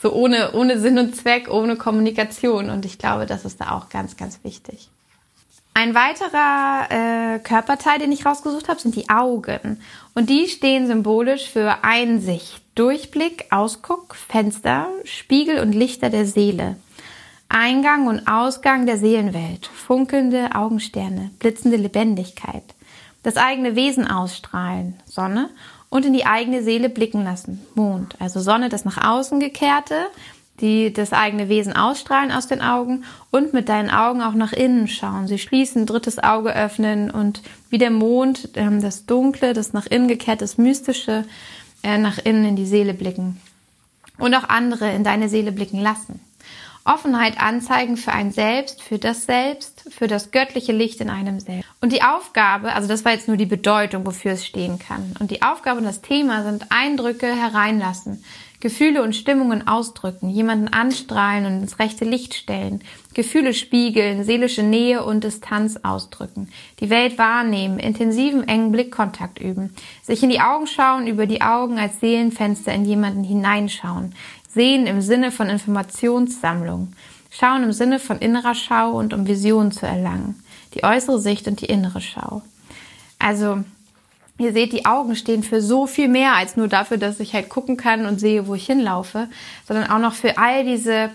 so ohne, ohne Sinn und Zweck, ohne Kommunikation. Und ich glaube, das ist da auch ganz, ganz wichtig. Ein weiterer äh, Körperteil, den ich rausgesucht habe, sind die Augen. Und die stehen symbolisch für Einsicht, Durchblick, Ausguck, Fenster, Spiegel und Lichter der Seele. Eingang und Ausgang der Seelenwelt, funkelnde Augensterne, blitzende Lebendigkeit das eigene Wesen ausstrahlen, Sonne, und in die eigene Seele blicken lassen, Mond. Also Sonne, das nach außen gekehrte, die das eigene Wesen ausstrahlen aus den Augen und mit deinen Augen auch nach innen schauen. Sie schließen, drittes Auge öffnen und wie der Mond, ähm, das Dunkle, das nach innen gekehrt, das Mystische, äh, nach innen in die Seele blicken. Und auch andere in deine Seele blicken lassen. Offenheit anzeigen für ein Selbst, für das Selbst, für das göttliche Licht in einem selbst. Und die Aufgabe, also das war jetzt nur die Bedeutung, wofür es stehen kann. Und die Aufgabe und das Thema sind Eindrücke hereinlassen, Gefühle und Stimmungen ausdrücken, jemanden anstrahlen und ins rechte Licht stellen, Gefühle spiegeln, seelische Nähe und Distanz ausdrücken, die Welt wahrnehmen, intensiven engen Blickkontakt üben, sich in die Augen schauen, über die Augen als Seelenfenster in jemanden hineinschauen, Sehen im Sinne von Informationssammlung. Schauen im Sinne von innerer Schau und um Visionen zu erlangen. Die äußere Sicht und die innere Schau. Also, ihr seht, die Augen stehen für so viel mehr als nur dafür, dass ich halt gucken kann und sehe, wo ich hinlaufe, sondern auch noch für all diese,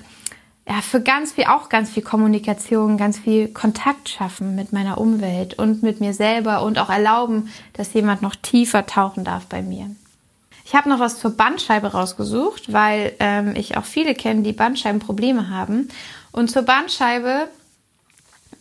ja, für ganz viel, auch ganz viel Kommunikation, ganz viel Kontakt schaffen mit meiner Umwelt und mit mir selber und auch erlauben, dass jemand noch tiefer tauchen darf bei mir. Ich habe noch was zur Bandscheibe rausgesucht, weil ähm, ich auch viele kenne, die Bandscheibenprobleme haben. Und zur Bandscheibe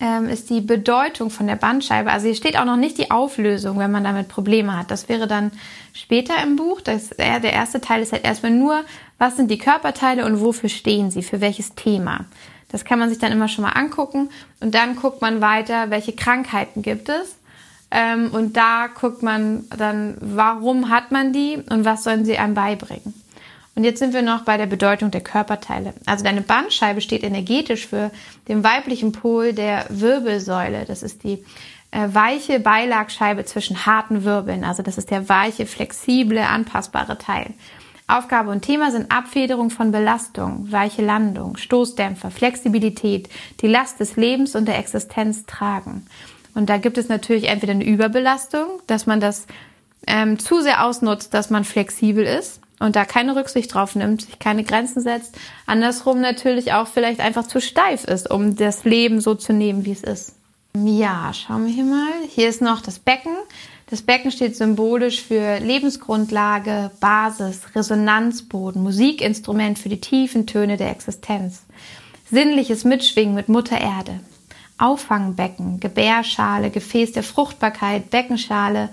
ähm, ist die Bedeutung von der Bandscheibe. Also hier steht auch noch nicht die Auflösung, wenn man damit Probleme hat. Das wäre dann später im Buch. Das, äh, der erste Teil ist halt erstmal nur, was sind die Körperteile und wofür stehen sie, für welches Thema. Das kann man sich dann immer schon mal angucken und dann guckt man weiter, welche Krankheiten gibt es. Ähm, und da guckt man dann, warum hat man die und was sollen sie einem beibringen. Und jetzt sind wir noch bei der Bedeutung der Körperteile. Also deine Bandscheibe steht energetisch für den weiblichen Pol der Wirbelsäule. Das ist die äh, weiche Beilagscheibe zwischen harten Wirbeln. Also das ist der weiche, flexible, anpassbare Teil. Aufgabe und Thema sind Abfederung von Belastung, weiche Landung, Stoßdämpfer, Flexibilität, die Last des Lebens und der Existenz tragen. Und da gibt es natürlich entweder eine Überbelastung, dass man das ähm, zu sehr ausnutzt, dass man flexibel ist und da keine Rücksicht drauf nimmt, sich keine Grenzen setzt. Andersrum natürlich auch vielleicht einfach zu steif ist, um das Leben so zu nehmen, wie es ist. Ja, schauen wir hier mal. Hier ist noch das Becken. Das Becken steht symbolisch für Lebensgrundlage, Basis, Resonanzboden, Musikinstrument für die tiefen Töne der Existenz. Sinnliches Mitschwingen mit Mutter Erde. Auffangbecken, Gebärschale, Gefäß der Fruchtbarkeit, Beckenschale,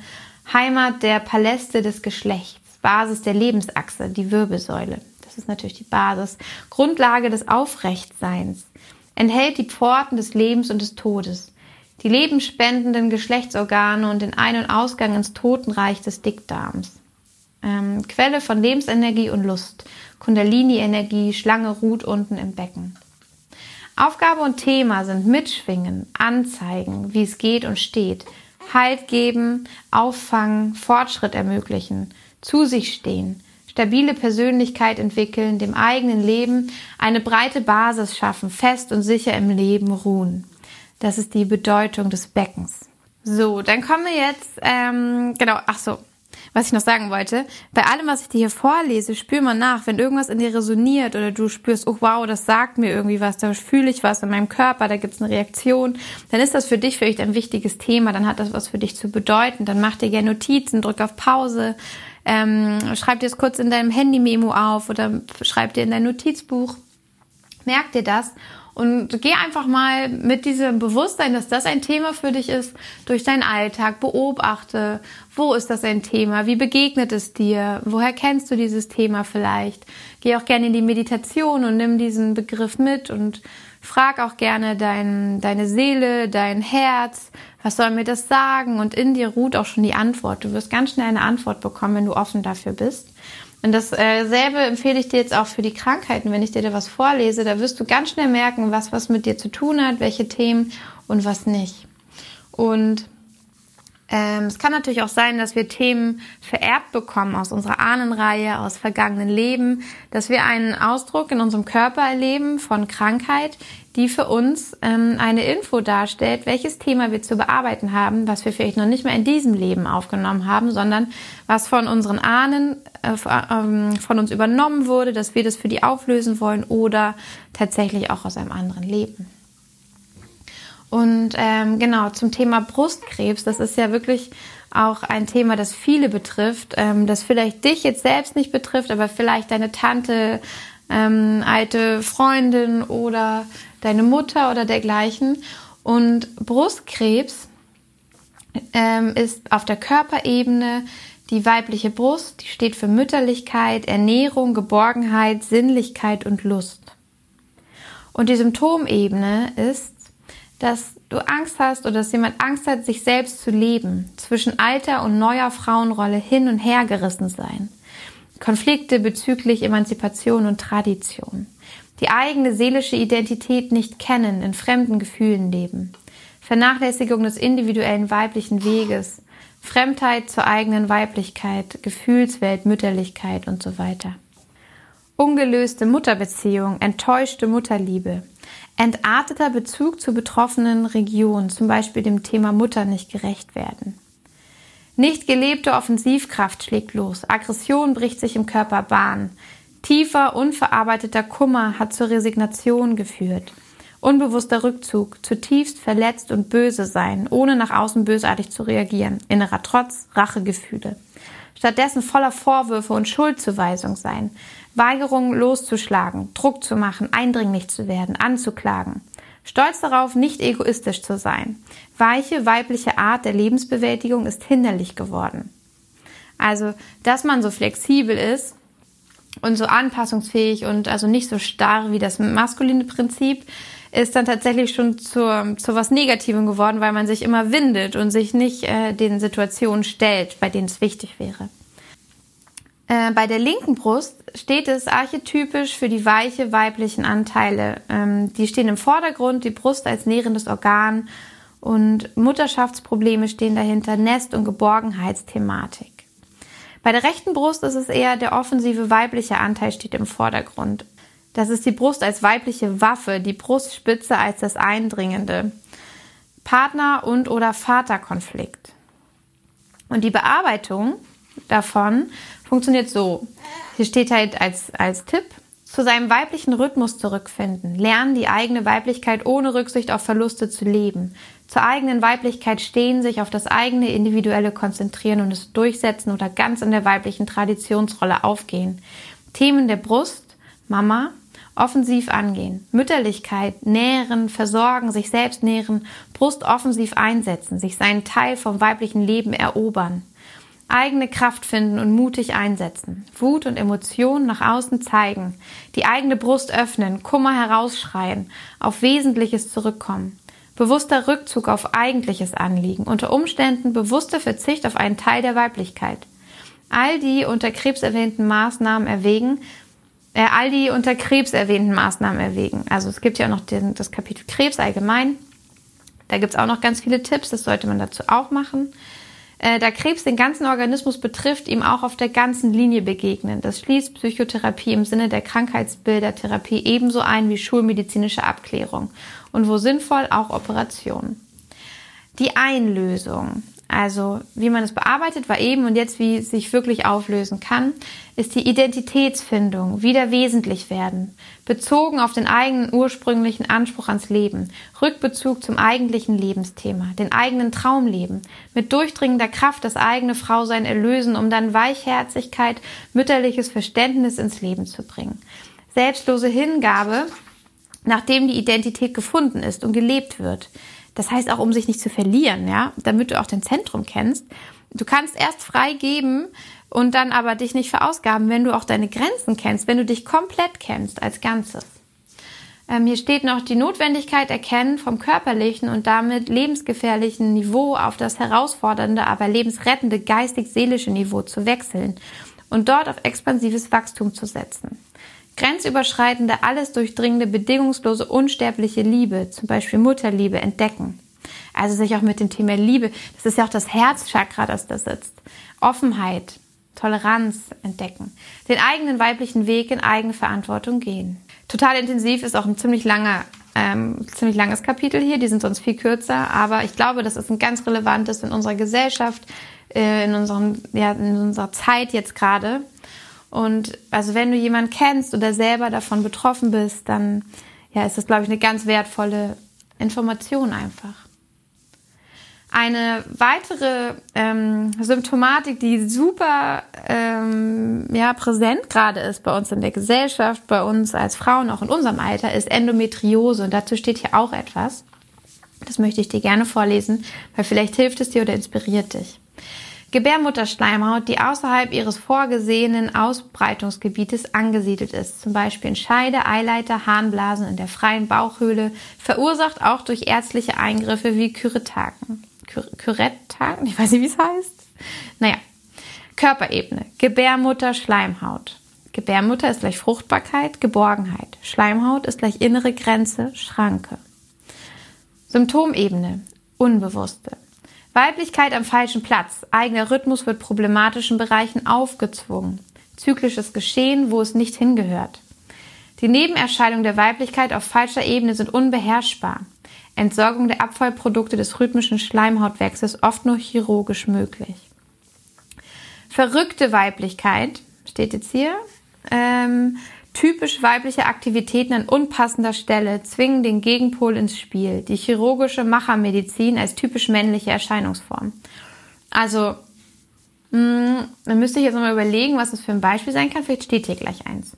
Heimat der Paläste des Geschlechts. Basis der Lebensachse, die Wirbelsäule. Das ist natürlich die Basis. Grundlage des Aufrechtseins. Enthält die Pforten des Lebens und des Todes. Die lebensspendenden Geschlechtsorgane und den Ein- und Ausgang ins Totenreich des Dickdarms. Ähm, Quelle von Lebensenergie und Lust. Kundalini-Energie, Schlange ruht unten im Becken. Aufgabe und Thema sind Mitschwingen, Anzeigen, wie es geht und steht, Halt geben, auffangen, Fortschritt ermöglichen, zu sich stehen, stabile Persönlichkeit entwickeln, dem eigenen Leben eine breite Basis schaffen, fest und sicher im Leben ruhen. Das ist die Bedeutung des Beckens. So, dann kommen wir jetzt, ähm, genau, ach so, was ich noch sagen wollte, bei allem, was ich dir hier vorlese, spür mal nach, wenn irgendwas in dir resoniert oder du spürst, oh wow, das sagt mir irgendwie was, da fühle ich was in meinem Körper, da gibt es eine Reaktion, dann ist das für dich vielleicht ein wichtiges Thema, dann hat das was für dich zu bedeuten, dann mach dir gerne Notizen, drück auf Pause, ähm, schreib dir es kurz in deinem Handy-Memo auf oder schreib dir in dein Notizbuch, merk dir das und geh einfach mal mit diesem Bewusstsein, dass das ein Thema für dich ist, durch deinen Alltag. Beobachte, wo ist das ein Thema? Wie begegnet es dir? Woher kennst du dieses Thema vielleicht? Geh auch gerne in die Meditation und nimm diesen Begriff mit und frag auch gerne dein, deine Seele, dein Herz. Was soll mir das sagen? Und in dir ruht auch schon die Antwort. Du wirst ganz schnell eine Antwort bekommen, wenn du offen dafür bist. Und dasselbe äh, empfehle ich dir jetzt auch für die Krankheiten. Wenn ich dir da was vorlese, da wirst du ganz schnell merken, was was mit dir zu tun hat, welche Themen und was nicht. Und ähm, es kann natürlich auch sein, dass wir Themen vererbt bekommen aus unserer Ahnenreihe, aus vergangenen Leben, dass wir einen Ausdruck in unserem Körper erleben von Krankheit, die für uns ähm, eine Info darstellt, welches Thema wir zu bearbeiten haben, was wir vielleicht noch nicht mehr in diesem Leben aufgenommen haben, sondern was von unseren Ahnen äh, äh, von uns übernommen wurde, dass wir das für die auflösen wollen oder tatsächlich auch aus einem anderen Leben. Und ähm, genau zum Thema Brustkrebs, das ist ja wirklich auch ein Thema, das viele betrifft, ähm, das vielleicht dich jetzt selbst nicht betrifft, aber vielleicht deine Tante, ähm, alte Freundin oder deine Mutter oder dergleichen. Und Brustkrebs ähm, ist auf der Körperebene die weibliche Brust, die steht für Mütterlichkeit, Ernährung, Geborgenheit, Sinnlichkeit und Lust. Und die Symptomebene ist dass du Angst hast oder dass jemand Angst hat, sich selbst zu leben, zwischen alter und neuer Frauenrolle hin und her gerissen sein. Konflikte bezüglich Emanzipation und Tradition. Die eigene seelische Identität nicht kennen, in fremden Gefühlen leben. Vernachlässigung des individuellen weiblichen Weges. Fremdheit zur eigenen Weiblichkeit, Gefühlswelt, Mütterlichkeit und so weiter. Ungelöste Mutterbeziehung, enttäuschte Mutterliebe, entarteter Bezug zur betroffenen Region, zum Beispiel dem Thema Mutter nicht gerecht werden. Nicht gelebte Offensivkraft schlägt los, Aggression bricht sich im Körper Bahn, tiefer, unverarbeiteter Kummer hat zur Resignation geführt, unbewusster Rückzug, zutiefst verletzt und böse sein, ohne nach außen bösartig zu reagieren, innerer Trotz, Rachegefühle. Stattdessen voller Vorwürfe und Schuldzuweisung sein, Weigerung loszuschlagen, Druck zu machen, eindringlich zu werden, anzuklagen, Stolz darauf, nicht egoistisch zu sein. Weiche weibliche Art der Lebensbewältigung ist hinderlich geworden. Also, dass man so flexibel ist und so anpassungsfähig und also nicht so starr wie das maskuline Prinzip, ist dann tatsächlich schon zu, zu was Negativem geworden, weil man sich immer windet und sich nicht äh, den Situationen stellt, bei denen es wichtig wäre. Äh, bei der linken Brust steht es archetypisch für die weiche weiblichen Anteile. Ähm, die stehen im Vordergrund, die Brust als nährendes Organ und Mutterschaftsprobleme stehen dahinter, Nest- und Geborgenheitsthematik. Bei der rechten Brust ist es eher der offensive weibliche Anteil steht im Vordergrund. Das ist die Brust als weibliche Waffe, die Brustspitze als das Eindringende. Partner- und oder Vaterkonflikt. Und die Bearbeitung davon funktioniert so. Hier steht halt als, als Tipp, zu seinem weiblichen Rhythmus zurückfinden, lernen die eigene Weiblichkeit ohne Rücksicht auf Verluste zu leben, zur eigenen Weiblichkeit stehen, sich auf das eigene Individuelle konzentrieren und es durchsetzen oder ganz in der weiblichen Traditionsrolle aufgehen. Themen der Brust, Mama, offensiv angehen, Mütterlichkeit, nähren, versorgen, sich selbst nähren, Brust offensiv einsetzen, sich seinen Teil vom weiblichen Leben erobern eigene Kraft finden und mutig einsetzen, Wut und Emotionen nach außen zeigen, die eigene Brust öffnen, Kummer herausschreien, auf Wesentliches zurückkommen, bewusster Rückzug auf eigentliches Anliegen, unter Umständen bewusster Verzicht auf einen Teil der Weiblichkeit. All die unter Krebs erwähnten Maßnahmen erwägen, äh, all die unter Krebs erwähnten Maßnahmen erwägen. Also es gibt ja auch noch den, das Kapitel Krebs allgemein. Da gibt's auch noch ganz viele Tipps, das sollte man dazu auch machen äh, da Krebs den ganzen Organismus betrifft, ihm auch auf der ganzen Linie begegnen. Das schließt Psychotherapie im Sinne der Krankheitsbildertherapie ebenso ein wie schulmedizinische Abklärung und wo sinnvoll auch Operationen. Die Einlösung. Also wie man es bearbeitet war eben und jetzt wie es sich wirklich auflösen kann, ist die Identitätsfindung, wieder wesentlich werden, bezogen auf den eigenen ursprünglichen Anspruch ans Leben, Rückbezug zum eigentlichen Lebensthema, den eigenen Traumleben, mit durchdringender Kraft das eigene Frausein erlösen, um dann Weichherzigkeit, mütterliches Verständnis ins Leben zu bringen. Selbstlose Hingabe, nachdem die Identität gefunden ist und gelebt wird. Das heißt auch, um sich nicht zu verlieren, ja, damit du auch dein Zentrum kennst. Du kannst erst frei geben und dann aber dich nicht verausgaben, wenn du auch deine Grenzen kennst, wenn du dich komplett kennst als Ganzes. Ähm, hier steht noch die Notwendigkeit erkennen vom körperlichen und damit lebensgefährlichen Niveau auf das herausfordernde, aber lebensrettende geistig-seelische Niveau zu wechseln und dort auf expansives Wachstum zu setzen. Grenzüberschreitende, alles durchdringende, bedingungslose, unsterbliche Liebe, zum Beispiel Mutterliebe, entdecken. Also sich auch mit dem Thema Liebe, das ist ja auch das Herzchakra, das da sitzt. Offenheit, Toleranz entdecken. Den eigenen weiblichen Weg in Eigenverantwortung gehen. Total intensiv ist auch ein ziemlich langer, ähm, ziemlich langes Kapitel hier. Die sind sonst viel kürzer, aber ich glaube, das ist ein ganz relevantes in unserer Gesellschaft, äh, in, unserem, ja, in unserer Zeit jetzt gerade. Und also wenn du jemanden kennst oder selber davon betroffen bist, dann ja, ist das, glaube ich, eine ganz wertvolle Information einfach. Eine weitere ähm, Symptomatik, die super ähm, ja, präsent gerade ist bei uns in der Gesellschaft, bei uns als Frauen, auch in unserem Alter, ist Endometriose. Und dazu steht hier auch etwas. Das möchte ich dir gerne vorlesen, weil vielleicht hilft es dir oder inspiriert dich. Gebärmutterschleimhaut, die außerhalb ihres vorgesehenen Ausbreitungsgebietes angesiedelt ist, zum Beispiel in Scheide, Eileiter, Harnblasen in der freien Bauchhöhle, verursacht auch durch ärztliche Eingriffe wie Kyretaken. Kyretaken? Ich weiß nicht, wie es heißt. Naja. Körperebene. Gebärmutter, Schleimhaut. Gebärmutter ist gleich Fruchtbarkeit, Geborgenheit. Schleimhaut ist gleich innere Grenze, Schranke. Symptomebene. Unbewusste. Weiblichkeit am falschen Platz. Eigener Rhythmus wird problematischen Bereichen aufgezwungen. Zyklisches Geschehen, wo es nicht hingehört. Die Nebenerscheinungen der Weiblichkeit auf falscher Ebene sind unbeherrschbar. Entsorgung der Abfallprodukte des rhythmischen Schleimhautwechsels oft nur chirurgisch möglich. Verrückte Weiblichkeit steht jetzt hier. Ähm, Typisch weibliche Aktivitäten an unpassender Stelle zwingen den Gegenpol ins Spiel. Die chirurgische Machermedizin als typisch männliche Erscheinungsform. Also, mh, mm, dann müsste ich jetzt nochmal überlegen, was das für ein Beispiel sein kann. Vielleicht steht hier gleich eins.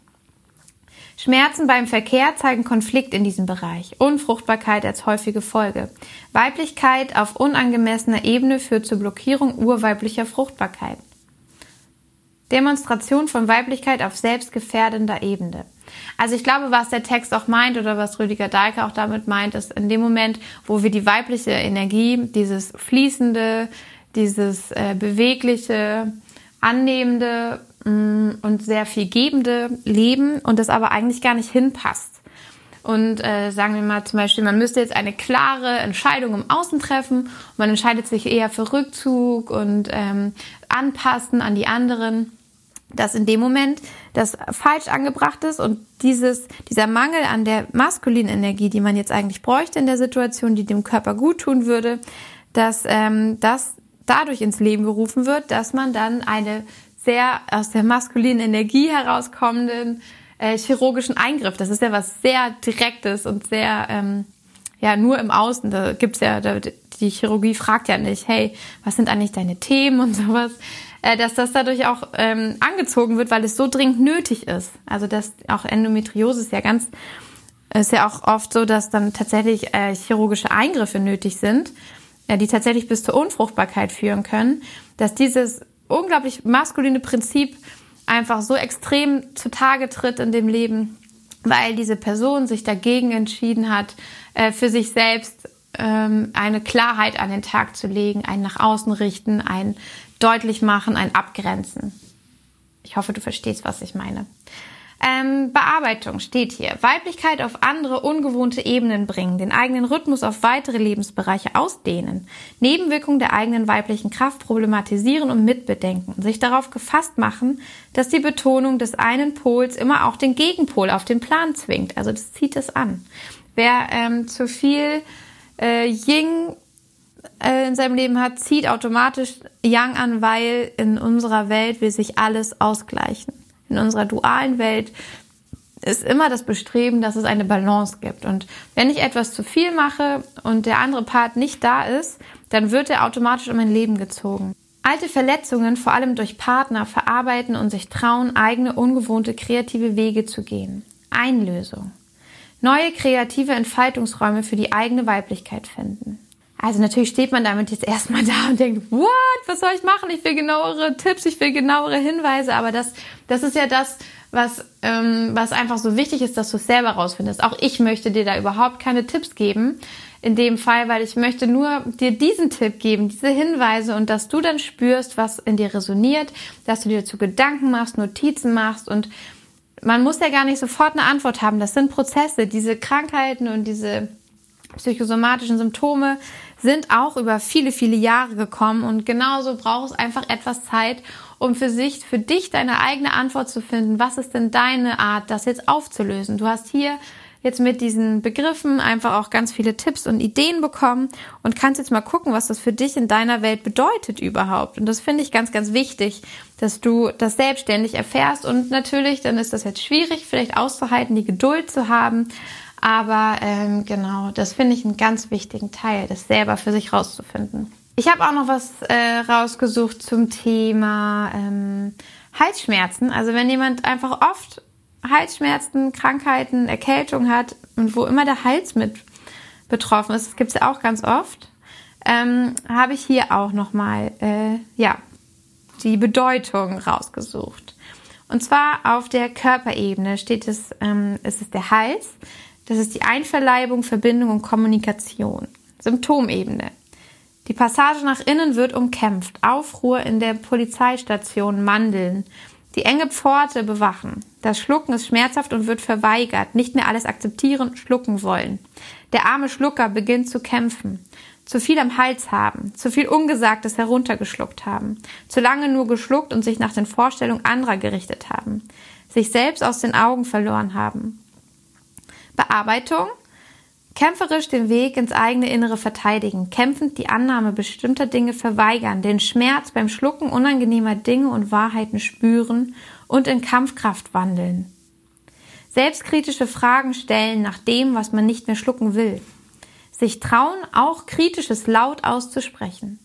Schmerzen beim Verkehr zeigen Konflikt in diesem Bereich. Unfruchtbarkeit als häufige Folge. Weiblichkeit auf unangemessener Ebene führt zur Blockierung urweiblicher Fruchtbarkeit. Demonstration von Weiblichkeit auf selbstgefährdender Ebene. Also ich glaube, was der Text auch meint oder was Rüdiger Dahlke auch damit meint, ist in dem Moment, wo wir die weibliche Energie, dieses fließende, dieses äh, bewegliche, annehmende mh, mm, und sehr viel gebende Leben und das aber eigentlich gar nicht hinpasst. Und äh, sagen wir mal zum Beispiel, man müsste jetzt eine klare Entscheidung im Außen treffen. Man entscheidet sich eher für Rückzug und ähm, Anpassen an die anderen dass in dem Moment das falsch angebracht ist und dieses, dieser Mangel an der maskulinen Energie, die man jetzt eigentlich bräuchte in der Situation, die dem Körper gut tun würde, dass ähm, das dadurch ins Leben gerufen wird, dass man dann eine sehr aus der maskulinen Energie herauskommenden äh, chirurgischen Eingriff, das ist ja was sehr Direktes und sehr, ähm, ja, nur im Außen, da gibt's ja, da, die Chirurgie fragt ja nicht, hey, was sind eigentlich deine Themen und sowas, äh, dass das dadurch auch ähm, angezogen wird, weil es so dringend nötig ist. Also dass auch Endometriose ist ja ganz, ist ja auch oft so, dass dann tatsächlich äh, chirurgische Eingriffe nötig sind, äh, die tatsächlich bis zur Unfruchtbarkeit führen können, dass dieses unglaublich maskuline Prinzip einfach so extrem zutage tritt in dem Leben, weil diese Person sich dagegen entschieden hat, äh, für sich selbst ähm, eine Klarheit an den Tag zu legen, ein nach außen richten, ein deutlich machen, ein Abgrenzen. Ich hoffe, du verstehst, was ich meine. Ähm, Bearbeitung steht hier. Weiblichkeit auf andere ungewohnte Ebenen bringen, den eigenen Rhythmus auf weitere Lebensbereiche ausdehnen, Nebenwirkungen der eigenen weiblichen Kraft problematisieren und mitbedenken, sich darauf gefasst machen, dass die Betonung des einen Pols immer auch den Gegenpol auf den Plan zwingt. Also das zieht es an. Wer ähm, zu viel äh, Ying in seinem Leben hat, zieht automatisch Yang an, weil in unserer Welt will sich alles ausgleichen. In unserer dualen Welt ist immer das Bestreben, dass es eine Balance gibt. Und wenn ich etwas zu viel mache und der andere Part nicht da ist, dann wird er automatisch in mein Leben gezogen. Alte Verletzungen, vor allem durch Partner, verarbeiten und sich trauen, eigene ungewohnte kreative Wege zu gehen. Einlösung. Neue kreative Entfaltungsräume für die eigene Weiblichkeit finden. Also natürlich steht man damit jetzt erstmal da und denkt, what, was soll ich machen? Ich will genauere Tipps, ich will genauere Hinweise, aber das, das ist ja das, was, ähm, was einfach so wichtig ist, dass du es selber rausfindest. Auch ich möchte dir da überhaupt keine Tipps geben in dem Fall, weil ich möchte nur dir diesen Tipp geben, diese Hinweise und dass du dann spürst, was in dir resoniert, dass du dir dazu Gedanken machst, Notizen machst und man muss ja gar nicht sofort eine Antwort haben. Das sind Prozesse, diese Krankheiten und diese psychosomatischen Symptome sind auch über viele, viele Jahre gekommen und genauso braucht es einfach etwas Zeit, um für sich, für dich deine eigene Antwort zu finden. Was ist denn deine Art, das jetzt aufzulösen? Du hast hier jetzt mit diesen Begriffen einfach auch ganz viele Tipps und Ideen bekommen und kannst jetzt mal gucken, was das für dich in deiner Welt bedeutet überhaupt. Und das finde ich ganz, ganz wichtig, dass du das selbstständig erfährst. Und natürlich, dann ist das jetzt schwierig, vielleicht auszuhalten, die Geduld zu haben. Aber ähm, genau, das finde ich einen ganz wichtigen Teil, das selber für sich rauszufinden. Ich habe auch noch was äh, rausgesucht zum Thema ähm, Halsschmerzen. Also wenn jemand einfach oft Halsschmerzen, Krankheiten, Erkältung hat und wo immer der Hals mit betroffen ist, das gibt es ja auch ganz oft, ähm, habe ich hier auch nochmal äh, ja, die Bedeutung rausgesucht. Und zwar auf der Körperebene steht es, ähm, es ist der Hals, das ist die Einverleibung, Verbindung und Kommunikation. Symptomebene. Die Passage nach innen wird umkämpft. Aufruhr in der Polizeistation Mandeln. Die enge Pforte bewachen. Das Schlucken ist schmerzhaft und wird verweigert. Nicht mehr alles akzeptieren, schlucken wollen. Der arme Schlucker beginnt zu kämpfen. Zu viel am Hals haben. Zu viel Ungesagtes heruntergeschluckt haben. Zu lange nur geschluckt und sich nach den Vorstellungen anderer gerichtet haben. Sich selbst aus den Augen verloren haben. Bearbeitung, kämpferisch den Weg ins eigene Innere verteidigen, kämpfend die Annahme bestimmter Dinge verweigern, den Schmerz beim Schlucken unangenehmer Dinge und Wahrheiten spüren und in Kampfkraft wandeln. Selbstkritische Fragen stellen nach dem, was man nicht mehr schlucken will. Sich trauen, auch Kritisches laut auszusprechen.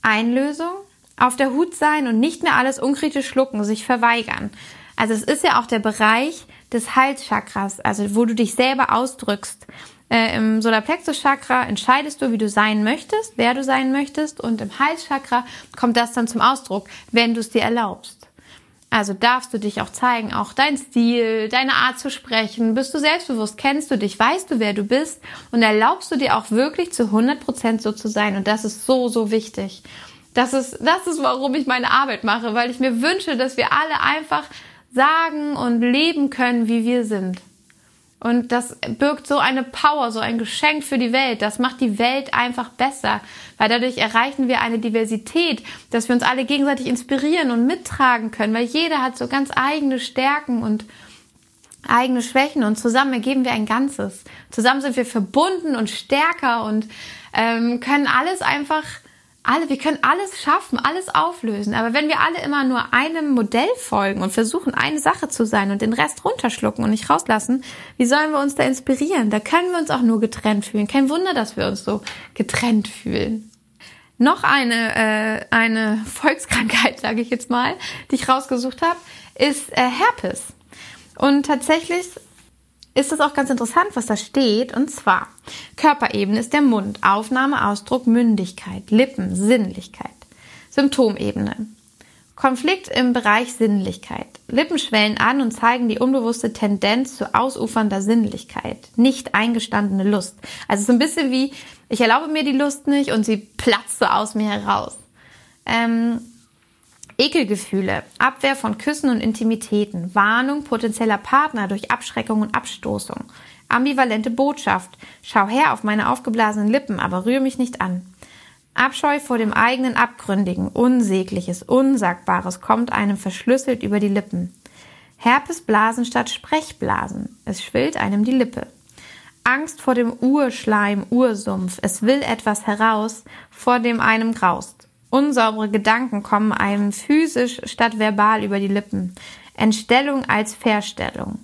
Einlösung, auf der Hut sein und nicht mehr alles unkritisch schlucken, sich verweigern. Also es ist ja auch der Bereich, des Halschakras, also wo du dich selber ausdrückst. Äh, Im Solarplexus-Chakra entscheidest du, wie du sein möchtest, wer du sein möchtest. Und im Halschakra kommt das dann zum Ausdruck, wenn du es dir erlaubst. Also darfst du dich auch zeigen, auch dein Stil, deine Art zu sprechen. Bist du selbstbewusst? Kennst du dich? Weißt du, wer du bist? Und erlaubst du dir auch wirklich zu 100 Prozent so zu sein? Und das ist so, so wichtig. Das ist, das ist, warum ich meine Arbeit mache, weil ich mir wünsche, dass wir alle einfach sagen und leben können, wie wir sind. Und das birgt so eine Power, so ein Geschenk für die Welt. Das macht die Welt einfach besser, weil dadurch erreichen wir eine Diversität, dass wir uns alle gegenseitig inspirieren und mittragen können, weil jeder hat so ganz eigene Stärken und eigene Schwächen und zusammen ergeben wir ein Ganzes. Zusammen sind wir verbunden und stärker und ähm, können alles einfach alle, wir können alles schaffen, alles auflösen. Aber wenn wir alle immer nur einem Modell folgen und versuchen, eine Sache zu sein und den Rest runterschlucken und nicht rauslassen, wie sollen wir uns da inspirieren? Da können wir uns auch nur getrennt fühlen. Kein Wunder, dass wir uns so getrennt fühlen. Noch eine, äh, eine Volkskrankheit, sage ich jetzt mal, die ich rausgesucht habe, ist äh, Herpes. Und tatsächlich ist es auch ganz interessant, was da steht. Und zwar, Körperebene ist der Mund, Aufnahme, Ausdruck, Mündigkeit, Lippen, Sinnlichkeit. Symptomebene. Konflikt im Bereich Sinnlichkeit. Lippen schwellen an und zeigen die unbewusste Tendenz zu ausufernder Sinnlichkeit. Nicht eingestandene Lust. Also so ein bisschen wie, ich erlaube mir die Lust nicht und sie platzt so aus mir heraus. Ähm, Ekelgefühle, Abwehr von Küssen und Intimitäten, Warnung potenzieller Partner durch Abschreckung und Abstoßung, ambivalente Botschaft, schau her auf meine aufgeblasenen Lippen, aber rühr mich nicht an. Abscheu vor dem eigenen Abgründigen, Unsägliches, Unsagbares kommt einem verschlüsselt über die Lippen. Herpesblasen statt Sprechblasen, es schwillt einem die Lippe. Angst vor dem Urschleim, Ursumpf, es will etwas heraus, vor dem einem graust. Unsaubere Gedanken kommen einem physisch statt verbal über die Lippen. Entstellung als Verstellung.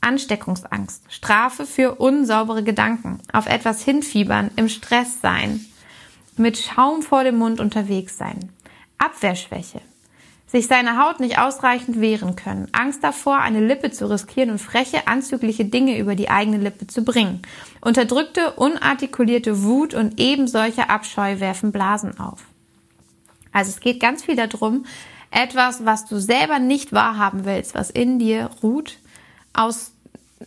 Ansteckungsangst. Strafe für unsaubere Gedanken. Auf etwas hinfiebern. Im Stress sein. Mit Schaum vor dem Mund unterwegs sein. Abwehrschwäche. Sich seine Haut nicht ausreichend wehren können. Angst davor, eine Lippe zu riskieren und freche, anzügliche Dinge über die eigene Lippe zu bringen. Unterdrückte, unartikulierte Wut und eben solcher Abscheu werfen Blasen auf. Also es geht ganz viel darum, etwas, was du selber nicht wahrhaben willst, was in dir ruht, aus,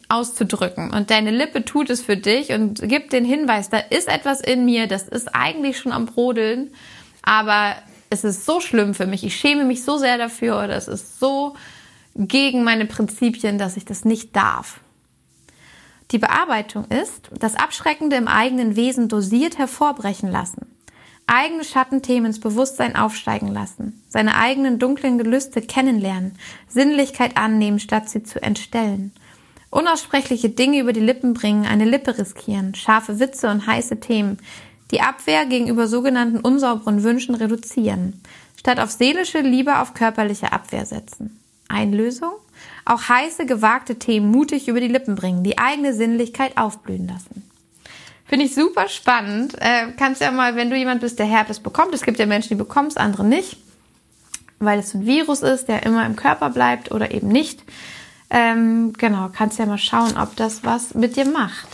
auszudrücken. Und deine Lippe tut es für dich und gibt den Hinweis, da ist etwas in mir, das ist eigentlich schon am Brodeln, aber es ist so schlimm für mich. Ich schäme mich so sehr dafür oder es ist so gegen meine Prinzipien, dass ich das nicht darf. Die Bearbeitung ist, das Abschreckende im eigenen Wesen dosiert hervorbrechen lassen eigene Schattenthemen ins Bewusstsein aufsteigen lassen, seine eigenen dunklen Gelüste kennenlernen, Sinnlichkeit annehmen, statt sie zu entstellen, unaussprechliche Dinge über die Lippen bringen, eine Lippe riskieren, scharfe Witze und heiße Themen, die Abwehr gegenüber sogenannten unsauberen Wünschen reduzieren, statt auf seelische lieber auf körperliche Abwehr setzen. Einlösung? Auch heiße, gewagte Themen mutig über die Lippen bringen, die eigene Sinnlichkeit aufblühen lassen. Finde ich super spannend. Äh, kannst ja mal, wenn du jemand bist, der Herpes bekommt, es gibt ja Menschen, die bekommen es, andere nicht, weil es ein Virus ist, der immer im Körper bleibt oder eben nicht. Ähm, genau, kannst ja mal schauen, ob das was mit dir macht.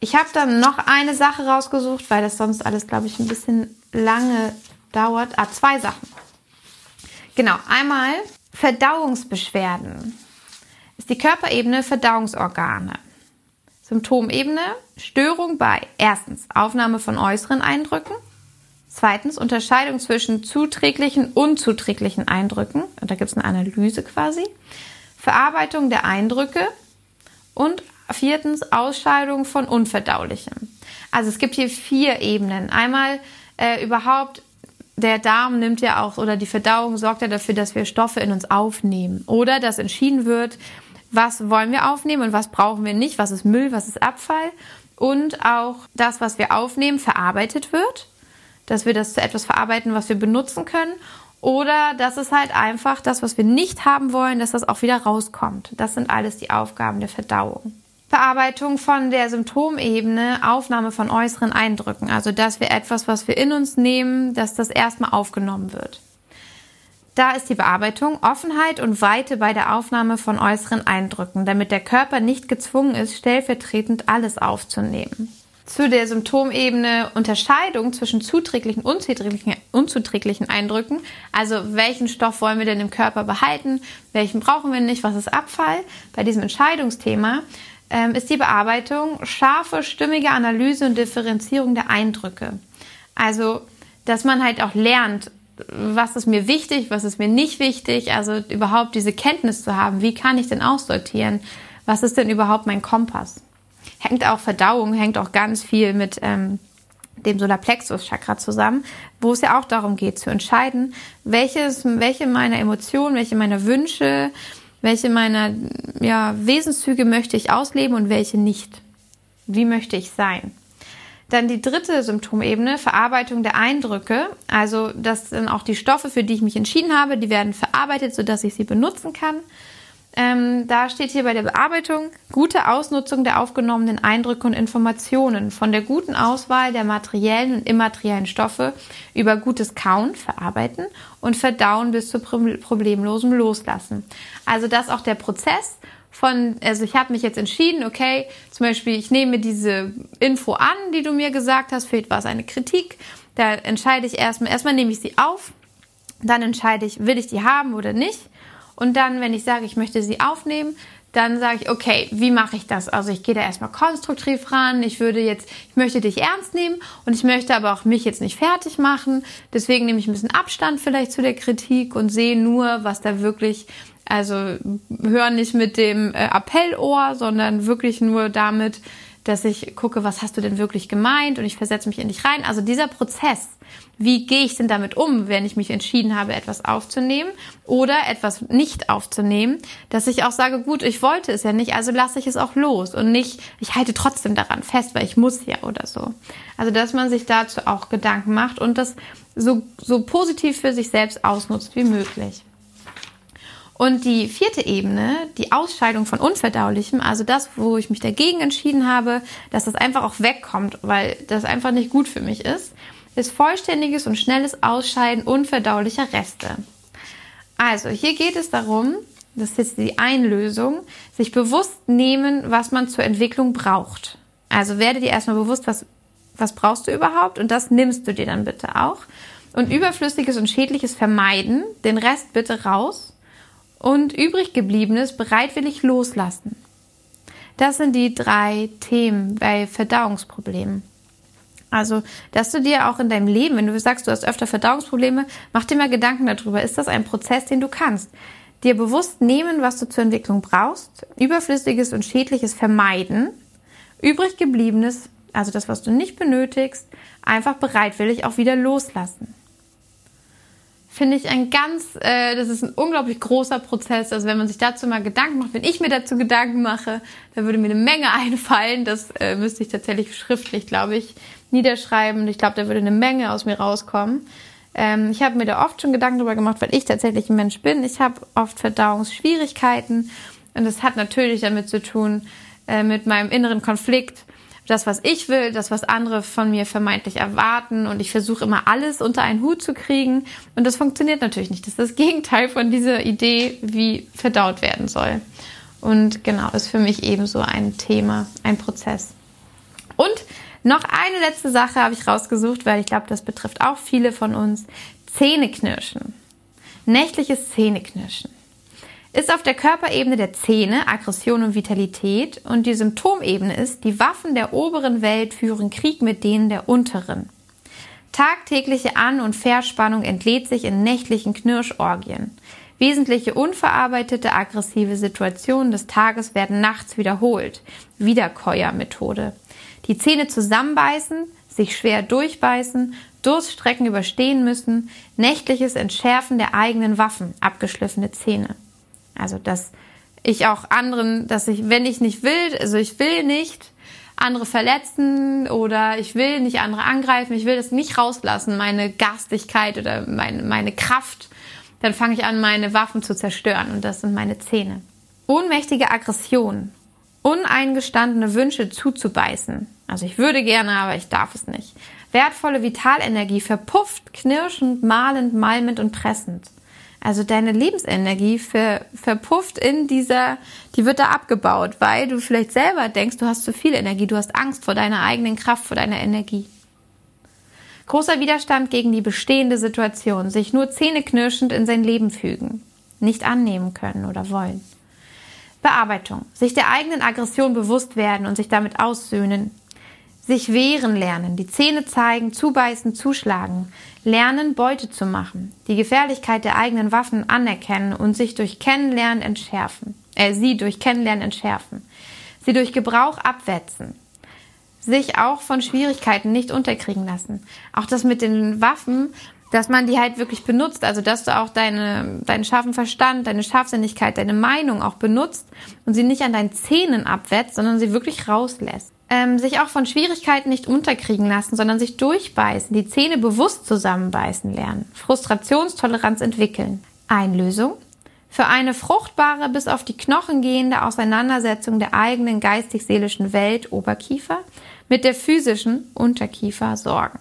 Ich habe dann noch eine Sache rausgesucht, weil das sonst alles, glaube ich, ein bisschen lange dauert. Ah, zwei Sachen. Genau, einmal Verdauungsbeschwerden. Ist die Körperebene Verdauungsorgane. Symptomebene Störung bei erstens Aufnahme von äußeren Eindrücken, zweitens Unterscheidung zwischen zuträglichen und unzuträglichen Eindrücken, und da gibt es eine Analyse quasi, Verarbeitung der Eindrücke und viertens Ausscheidung von Unverdaulichem. Also es gibt hier vier Ebenen. Einmal äh, überhaupt der Darm nimmt ja auch oder die Verdauung sorgt ja dafür, dass wir Stoffe in uns aufnehmen oder dass entschieden wird, was wollen wir aufnehmen und was brauchen wir nicht, was ist Müll, was ist Abfall und auch das, was wir aufnehmen, verarbeitet wird, dass wir das zu etwas verarbeiten, was wir benutzen können oder dass es halt einfach das, was wir nicht haben wollen, dass das auch wieder rauskommt. Das sind alles die Aufgaben der Verdauung. Verarbeitung von der Symptomebene, Aufnahme von äußeren Eindrücken, also dass wir etwas, was wir in uns nehmen, dass das erstmal aufgenommen wird. Da ist die Bearbeitung Offenheit und Weite bei der Aufnahme von äußeren Eindrücken, damit der Körper nicht gezwungen ist, stellvertretend alles aufzunehmen. Zu der Symptomebene Unterscheidung zwischen zuträglichen und unzuträglichen, unzuträglichen Eindrücken, also welchen Stoff wollen wir denn im Körper behalten, welchen brauchen wir nicht, was ist Abfall. Bei diesem Entscheidungsthema ähm, ist die Bearbeitung scharfe, stimmige Analyse und Differenzierung der Eindrücke. Also, dass man halt auch lernt, was ist mir wichtig, was ist mir nicht wichtig, also überhaupt diese Kenntnis zu haben, wie kann ich denn aussortieren, was ist denn überhaupt mein Kompass. Hängt auch Verdauung, hängt auch ganz viel mit ähm, dem Solarplexus-Chakra zusammen, wo es ja auch darum geht zu entscheiden, welches, welche meiner Emotionen, welche meiner Wünsche, welche meiner ja, Wesenszüge möchte ich ausleben und welche nicht. Wie möchte ich sein? Dann die dritte Symptomebene, Verarbeitung der Eindrücke. Also das sind auch die Stoffe, für die ich mich entschieden habe, die werden verarbeitet, sodass ich sie benutzen kann. Ähm, da steht hier bei der Bearbeitung gute Ausnutzung der aufgenommenen Eindrücke und Informationen von der guten Auswahl der materiellen und immateriellen Stoffe über gutes Kauen, Verarbeiten und Verdauen bis zu problemlosem Loslassen. Also dass auch der Prozess von, also ich habe mich jetzt entschieden, okay, zum Beispiel, ich nehme diese Info an, die du mir gesagt hast, vielleicht war es eine Kritik, da entscheide ich erstmal, erstmal nehme ich sie auf, dann entscheide ich, will ich die haben oder nicht. Und dann, wenn ich sage, ich möchte sie aufnehmen, dann sage ich, okay, wie mache ich das? Also ich gehe da erstmal konstruktiv ran. Ich würde jetzt, ich möchte dich ernst nehmen und ich möchte aber auch mich jetzt nicht fertig machen. Deswegen nehme ich ein bisschen Abstand vielleicht zu der Kritik und sehe nur, was da wirklich also hör nicht mit dem äh, Appellohr, sondern wirklich nur damit, dass ich gucke, was hast du denn wirklich gemeint und ich versetze mich in dich rein. Also dieser Prozess, wie gehe ich denn damit um, wenn ich mich entschieden habe, etwas aufzunehmen oder etwas nicht aufzunehmen, dass ich auch sage, gut, ich wollte es ja nicht, also lasse ich es auch los und nicht, ich halte trotzdem daran fest, weil ich muss ja oder so. Also dass man sich dazu auch Gedanken macht und das so, so positiv für sich selbst ausnutzt wie möglich. Und die vierte Ebene, die Ausscheidung von Unverdaulichem, also das, wo ich mich dagegen entschieden habe, dass das einfach auch wegkommt, weil das einfach nicht gut für mich ist, ist vollständiges und schnelles Ausscheiden unverdaulicher Reste. Also hier geht es darum, das ist jetzt die Einlösung, sich bewusst nehmen, was man zur Entwicklung braucht. Also werde dir erstmal bewusst, was, was brauchst du überhaupt und das nimmst du dir dann bitte auch. Und überflüssiges und schädliches vermeiden, den Rest bitte raus und übrig gebliebenes bereitwillig loslassen. Das sind die drei Themen bei Verdauungsproblemen. Also, dass du dir auch in deinem Leben, wenn du sagst, du hast öfter Verdauungsprobleme, mach dir mal Gedanken darüber. Ist das ein Prozess, den du kannst? Dir bewusst nehmen, was du zur Entwicklung brauchst, überflüssiges und schädliches vermeiden, übrig gebliebenes, also das, was du nicht benötigst, einfach bereitwillig auch wieder loslassen finde ich ein ganz, äh, das ist ein unglaublich großer Prozess. Also wenn man sich dazu mal Gedanken macht, wenn ich mir dazu Gedanken mache, da würde mir eine Menge einfallen. Das äh, müsste ich tatsächlich schriftlich, glaube ich, niederschreiben. Ich glaube, da würde eine Menge aus mir rauskommen. Ähm, ich habe mir da oft schon Gedanken darüber gemacht, weil ich tatsächlich ein Mensch bin. Ich habe oft Verdauungsschwierigkeiten und das hat natürlich damit zu tun, äh, mit meinem inneren Konflikt das, was ich will, das, was andere von mir vermeintlich erwarten und ich versuche immer alles unter einen Hut zu kriegen und das funktioniert natürlich nicht. Das ist das Gegenteil von dieser Idee, wie verdaut werden soll. Und genau, ist für mich ebenso ein Thema, ein Prozess. Und noch eine letzte Sache habe ich rausgesucht, weil ich glaube, das betrifft auch viele von uns. Zähneknirschen. Nächtliches Zähneknirschen ist auf der Körperebene der Zähne Aggression und Vitalität und die Symptomebene ist, die Waffen der oberen Welt führen Krieg mit denen der unteren. Tagtägliche An- und Verspannung entlädt sich in nächtlichen Knirschorgien. Wesentliche unverarbeitete aggressive Situationen des Tages werden nachts wiederholt. Wiederkäuermethode. Die Zähne zusammenbeißen, sich schwer durchbeißen, Durststrecken überstehen müssen, nächtliches Entschärfen der eigenen Waffen, abgeschliffene Zähne. Also, dass ich auch anderen, dass ich, wenn ich nicht will, also ich will nicht andere verletzen oder ich will nicht andere angreifen, ich will das nicht rauslassen, meine Garstigkeit oder meine, meine Kraft, dann fange ich an, meine Waffen zu zerstören und das sind meine Zähne. Ohnmächtige Aggression, uneingestandene Wünsche zuzubeißen. Also ich würde gerne, aber ich darf es nicht. Wertvolle Vitalenergie verpufft, knirschend, malend, malmend und pressend. Also deine Lebensenergie ver, verpufft in dieser, die wird da abgebaut, weil du vielleicht selber denkst, du hast zu viel Energie, du hast Angst vor deiner eigenen Kraft, vor deiner Energie. Großer Widerstand gegen die bestehende Situation, sich nur zähneknirschend in sein Leben fügen, nicht annehmen können oder wollen. Bearbeitung, sich der eigenen Aggression bewusst werden und sich damit aussöhnen, sich wehren lernen, die Zähne zeigen, zubeißen, zuschlagen, lernen, Beute zu machen, die Gefährlichkeit der eigenen Waffen anerkennen und sich durch Kennenlernen entschärfen, äh, sie durch Kennenlernen entschärfen, sie durch Gebrauch abwetzen, sich auch von Schwierigkeiten nicht unterkriegen lassen. Auch das mit den Waffen, dass man die halt wirklich benutzt, also dass du auch deine, deinen scharfen Verstand, deine Scharfsinnigkeit, deine Meinung auch benutzt und sie nicht an deinen Zähnen abwetzt, sondern sie wirklich rauslässt ähm, sich auch von Schwierigkeiten nicht unterkriegen lassen, sondern sich durchbeißen, die Zähne bewusst zusammenbeißen lernen, Frustrationstoleranz entwickeln. Einlösung. Für eine fruchtbare, bis auf die Knochen gehende Auseinandersetzung der eigenen geistig-seelischen Welt Oberkiefer mit der physischen Unterkiefer sorgen.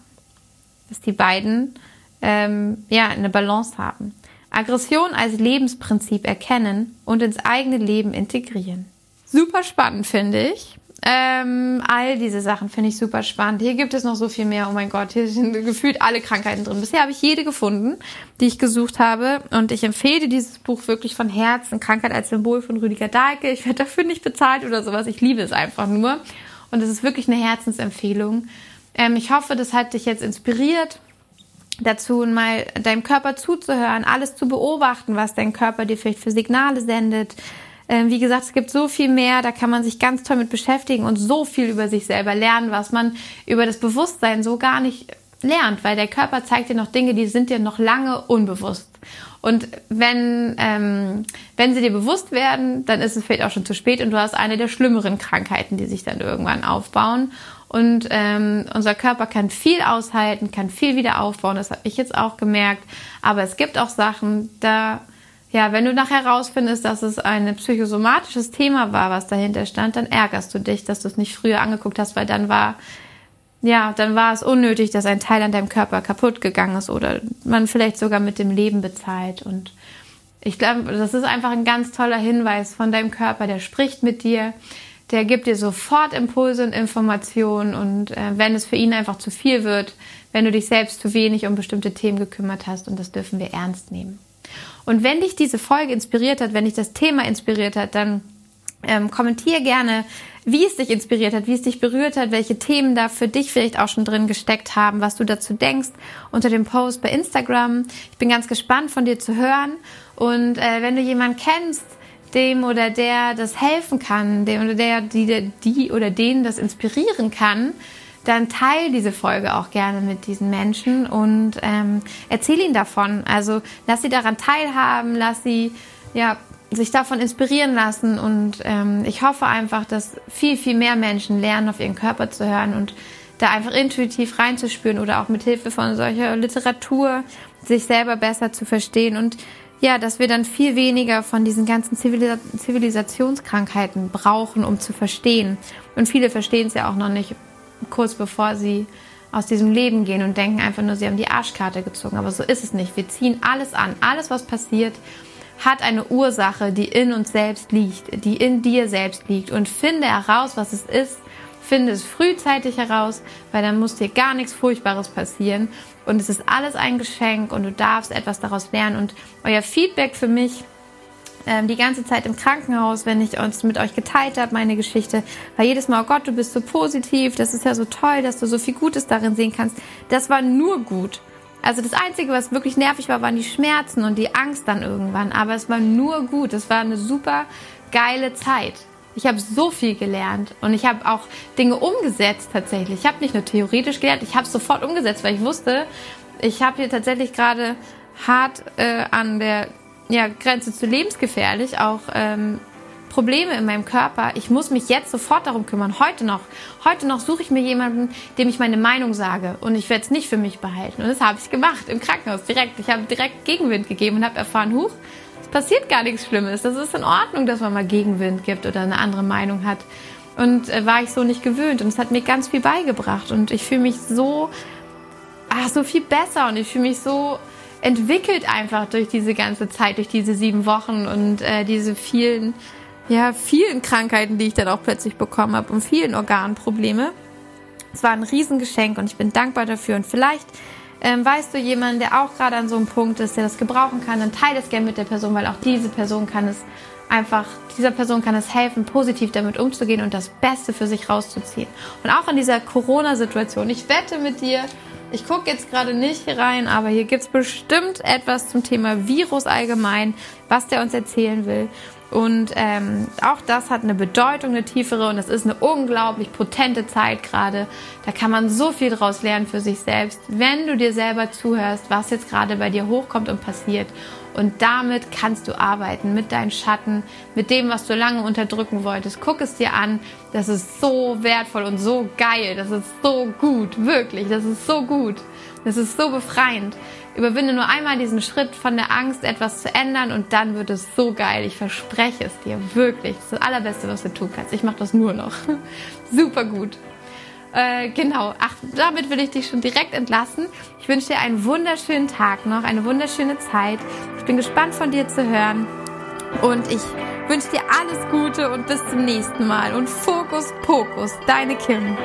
Dass die beiden ähm, ja eine Balance haben. Aggression als Lebensprinzip erkennen und ins eigene Leben integrieren. Super spannend, finde ich. Ähm, all diese Sachen finde ich super spannend. Hier gibt es noch so viel mehr. Oh mein Gott, hier sind gefühlt alle Krankheiten drin. Bisher habe ich jede gefunden, die ich gesucht habe. Und ich empfehle dieses Buch wirklich von Herzen. Krankheit als Symbol von Rüdiger Dahlke. Ich werde dafür nicht bezahlt oder sowas. Ich liebe es einfach nur. Und es ist wirklich eine Herzensempfehlung. Ähm, ich hoffe, das hat dich jetzt inspiriert dazu, mal deinem Körper zuzuhören, alles zu beobachten, was dein Körper dir vielleicht für Signale sendet ähm, wie gesagt, es gibt so viel mehr, da kann man sich ganz toll mit beschäftigen und so viel über sich selber lernen, was man über das Bewusstsein so gar nicht lernt, weil der Körper zeigt dir noch Dinge, die sind dir noch lange unbewusst. Und wenn, ähm, wenn sie dir bewusst werden, dann ist es vielleicht auch schon zu spät und du hast eine der schlimmeren Krankheiten, die sich dann irgendwann aufbauen. Und ähm, unser Körper kann viel aushalten, kann viel wieder aufbauen. Das habe ich jetzt auch gemerkt. Aber es gibt auch Sachen, da ja, wenn du nachher herausfindest, dass es ein psychosomatisches Thema war, was dahinter stand, dann ärgerst du dich, dass du es nicht früher angeguckt hast, weil dann war, ja, dann war es unnötig, dass ein Teil an deinem Körper kaputt gegangen ist oder man vielleicht sogar mit dem Leben bezahlt. Und ich glaube, das ist einfach ein ganz toller Hinweis von deinem Körper, der spricht mit dir, der gibt dir sofort Impulse und Informationen und äh, wenn es für ihn einfach zu viel wird, wenn du dich selbst zu wenig um bestimmte Themen gekümmert hast und das dürfen wir ernst nehmen. Und wenn dich diese Folge inspiriert hat, wenn dich das Thema inspiriert hat, dann ähm, kommentier gerne, wie es dich inspiriert hat, wie es dich berührt hat, welche Themen da für dich vielleicht auch schon drin gesteckt haben, was du dazu denkst unter dem Post bei Instagram. Ich bin ganz gespannt von dir zu hören. Und äh, wenn du jemanden kennst, dem oder der das helfen kann, dem oder der, die, die oder den das inspirieren kann, dann teile diese Folge auch gerne mit diesen Menschen und ähm, erzähl ihnen davon. Also lass sie daran teilhaben, lass sie ja sich davon inspirieren lassen und ähm, ich hoffe einfach, dass viel, viel mehr Menschen lernen, auf ihren Körper zu hören und da einfach intuitiv reinzuspüren oder auch mit Hilfe von solcher Literatur sich selber besser zu verstehen und ja, dass wir dann viel weniger von diesen ganzen Zivilis Zivilisationskrankheiten brauchen, um zu verstehen. Und viele verstehen es ja auch noch nicht kurz bevor sie aus diesem Leben gehen und denken einfach nur, sie haben die Arschkarte gezogen. Aber so ist es nicht. Wir ziehen alles an. Alles, was passiert, hat eine Ursache, die in uns selbst liegt, die in dir selbst liegt. Und finde heraus, was es ist. Finde es frühzeitig heraus, weil dann muss dir gar nichts Furchtbares passieren. Und es ist alles ein Geschenk und du darfst etwas daraus lernen. Und euer Feedback für mich ähm, die ganze Zeit im Krankenhaus, wenn ich uns mit euch geteilt habe, meine Geschichte, war jedes Mal, oh Gott, du bist so positiv, das ist ja so toll, dass du so viel Gutes darin sehen kannst. Das war nur gut. Also das Einzige, was wirklich nervig war, waren die Schmerzen und die Angst dann irgendwann. Aber es war nur gut. Es war eine super geile Zeit. Ich habe so viel gelernt und ich habe auch Dinge umgesetzt tatsächlich. Ich habe nicht nur theoretisch gelernt, ich habe es sofort umgesetzt, weil ich wusste, ich habe hier tatsächlich gerade hart äh, an der ja, Grenze zu lebensgefährlich, auch ähm, Probleme in meinem Körper. Ich muss mich jetzt sofort darum kümmern. Heute noch. Heute noch suche ich mir jemanden, dem ich meine Meinung sage. Und ich werde es nicht für mich behalten. Und das habe ich gemacht im Krankenhaus direkt. Ich habe direkt Gegenwind gegeben und habe erfahren, huch, es passiert gar nichts Schlimmes. Das ist in Ordnung, dass man mal Gegenwind gibt oder eine andere Meinung hat. Und äh, war ich so nicht gewöhnt. Und es hat mir ganz viel beigebracht. Und ich fühle mich so, ach, so viel besser. Und ich fühle mich so entwickelt einfach durch diese ganze Zeit, durch diese sieben Wochen und äh, diese vielen, ja, vielen Krankheiten, die ich dann auch plötzlich bekommen habe und vielen Organprobleme. Es war ein Riesengeschenk und ich bin dankbar dafür. Und vielleicht ähm, weißt du jemanden, der auch gerade an so einem Punkt ist, der das gebrauchen kann, dann teile es gerne mit der Person, weil auch diese Person kann es einfach, dieser Person kann es helfen, positiv damit umzugehen und das Beste für sich rauszuziehen. Und auch in dieser Corona-Situation, ich wette mit dir, ich gucke jetzt gerade nicht rein, aber hier gibt es bestimmt etwas zum Thema Virus allgemein, was der uns erzählen will. Und ähm, auch das hat eine Bedeutung, eine tiefere und es ist eine unglaublich potente Zeit gerade. Da kann man so viel draus lernen für sich selbst, wenn du dir selber zuhörst, was jetzt gerade bei dir hochkommt und passiert. Und damit kannst du arbeiten, mit deinen Schatten, mit dem, was du lange unterdrücken wolltest. Guck es dir an. Das ist so wertvoll und so geil. Das ist so gut. Wirklich. Das ist so gut. Das ist so befreiend. Überwinde nur einmal diesen Schritt von der Angst, etwas zu ändern und dann wird es so geil. Ich verspreche es dir, wirklich. Das ist das Allerbeste, was du tun kannst. Ich mache das nur noch. Super gut. Äh, genau, ach, damit will ich dich schon direkt entlassen. Ich wünsche dir einen wunderschönen Tag noch, eine wunderschöne Zeit. Ich bin gespannt von dir zu hören und ich wünsche dir alles Gute und bis zum nächsten Mal. Und Fokus, Pokus, deine Kim.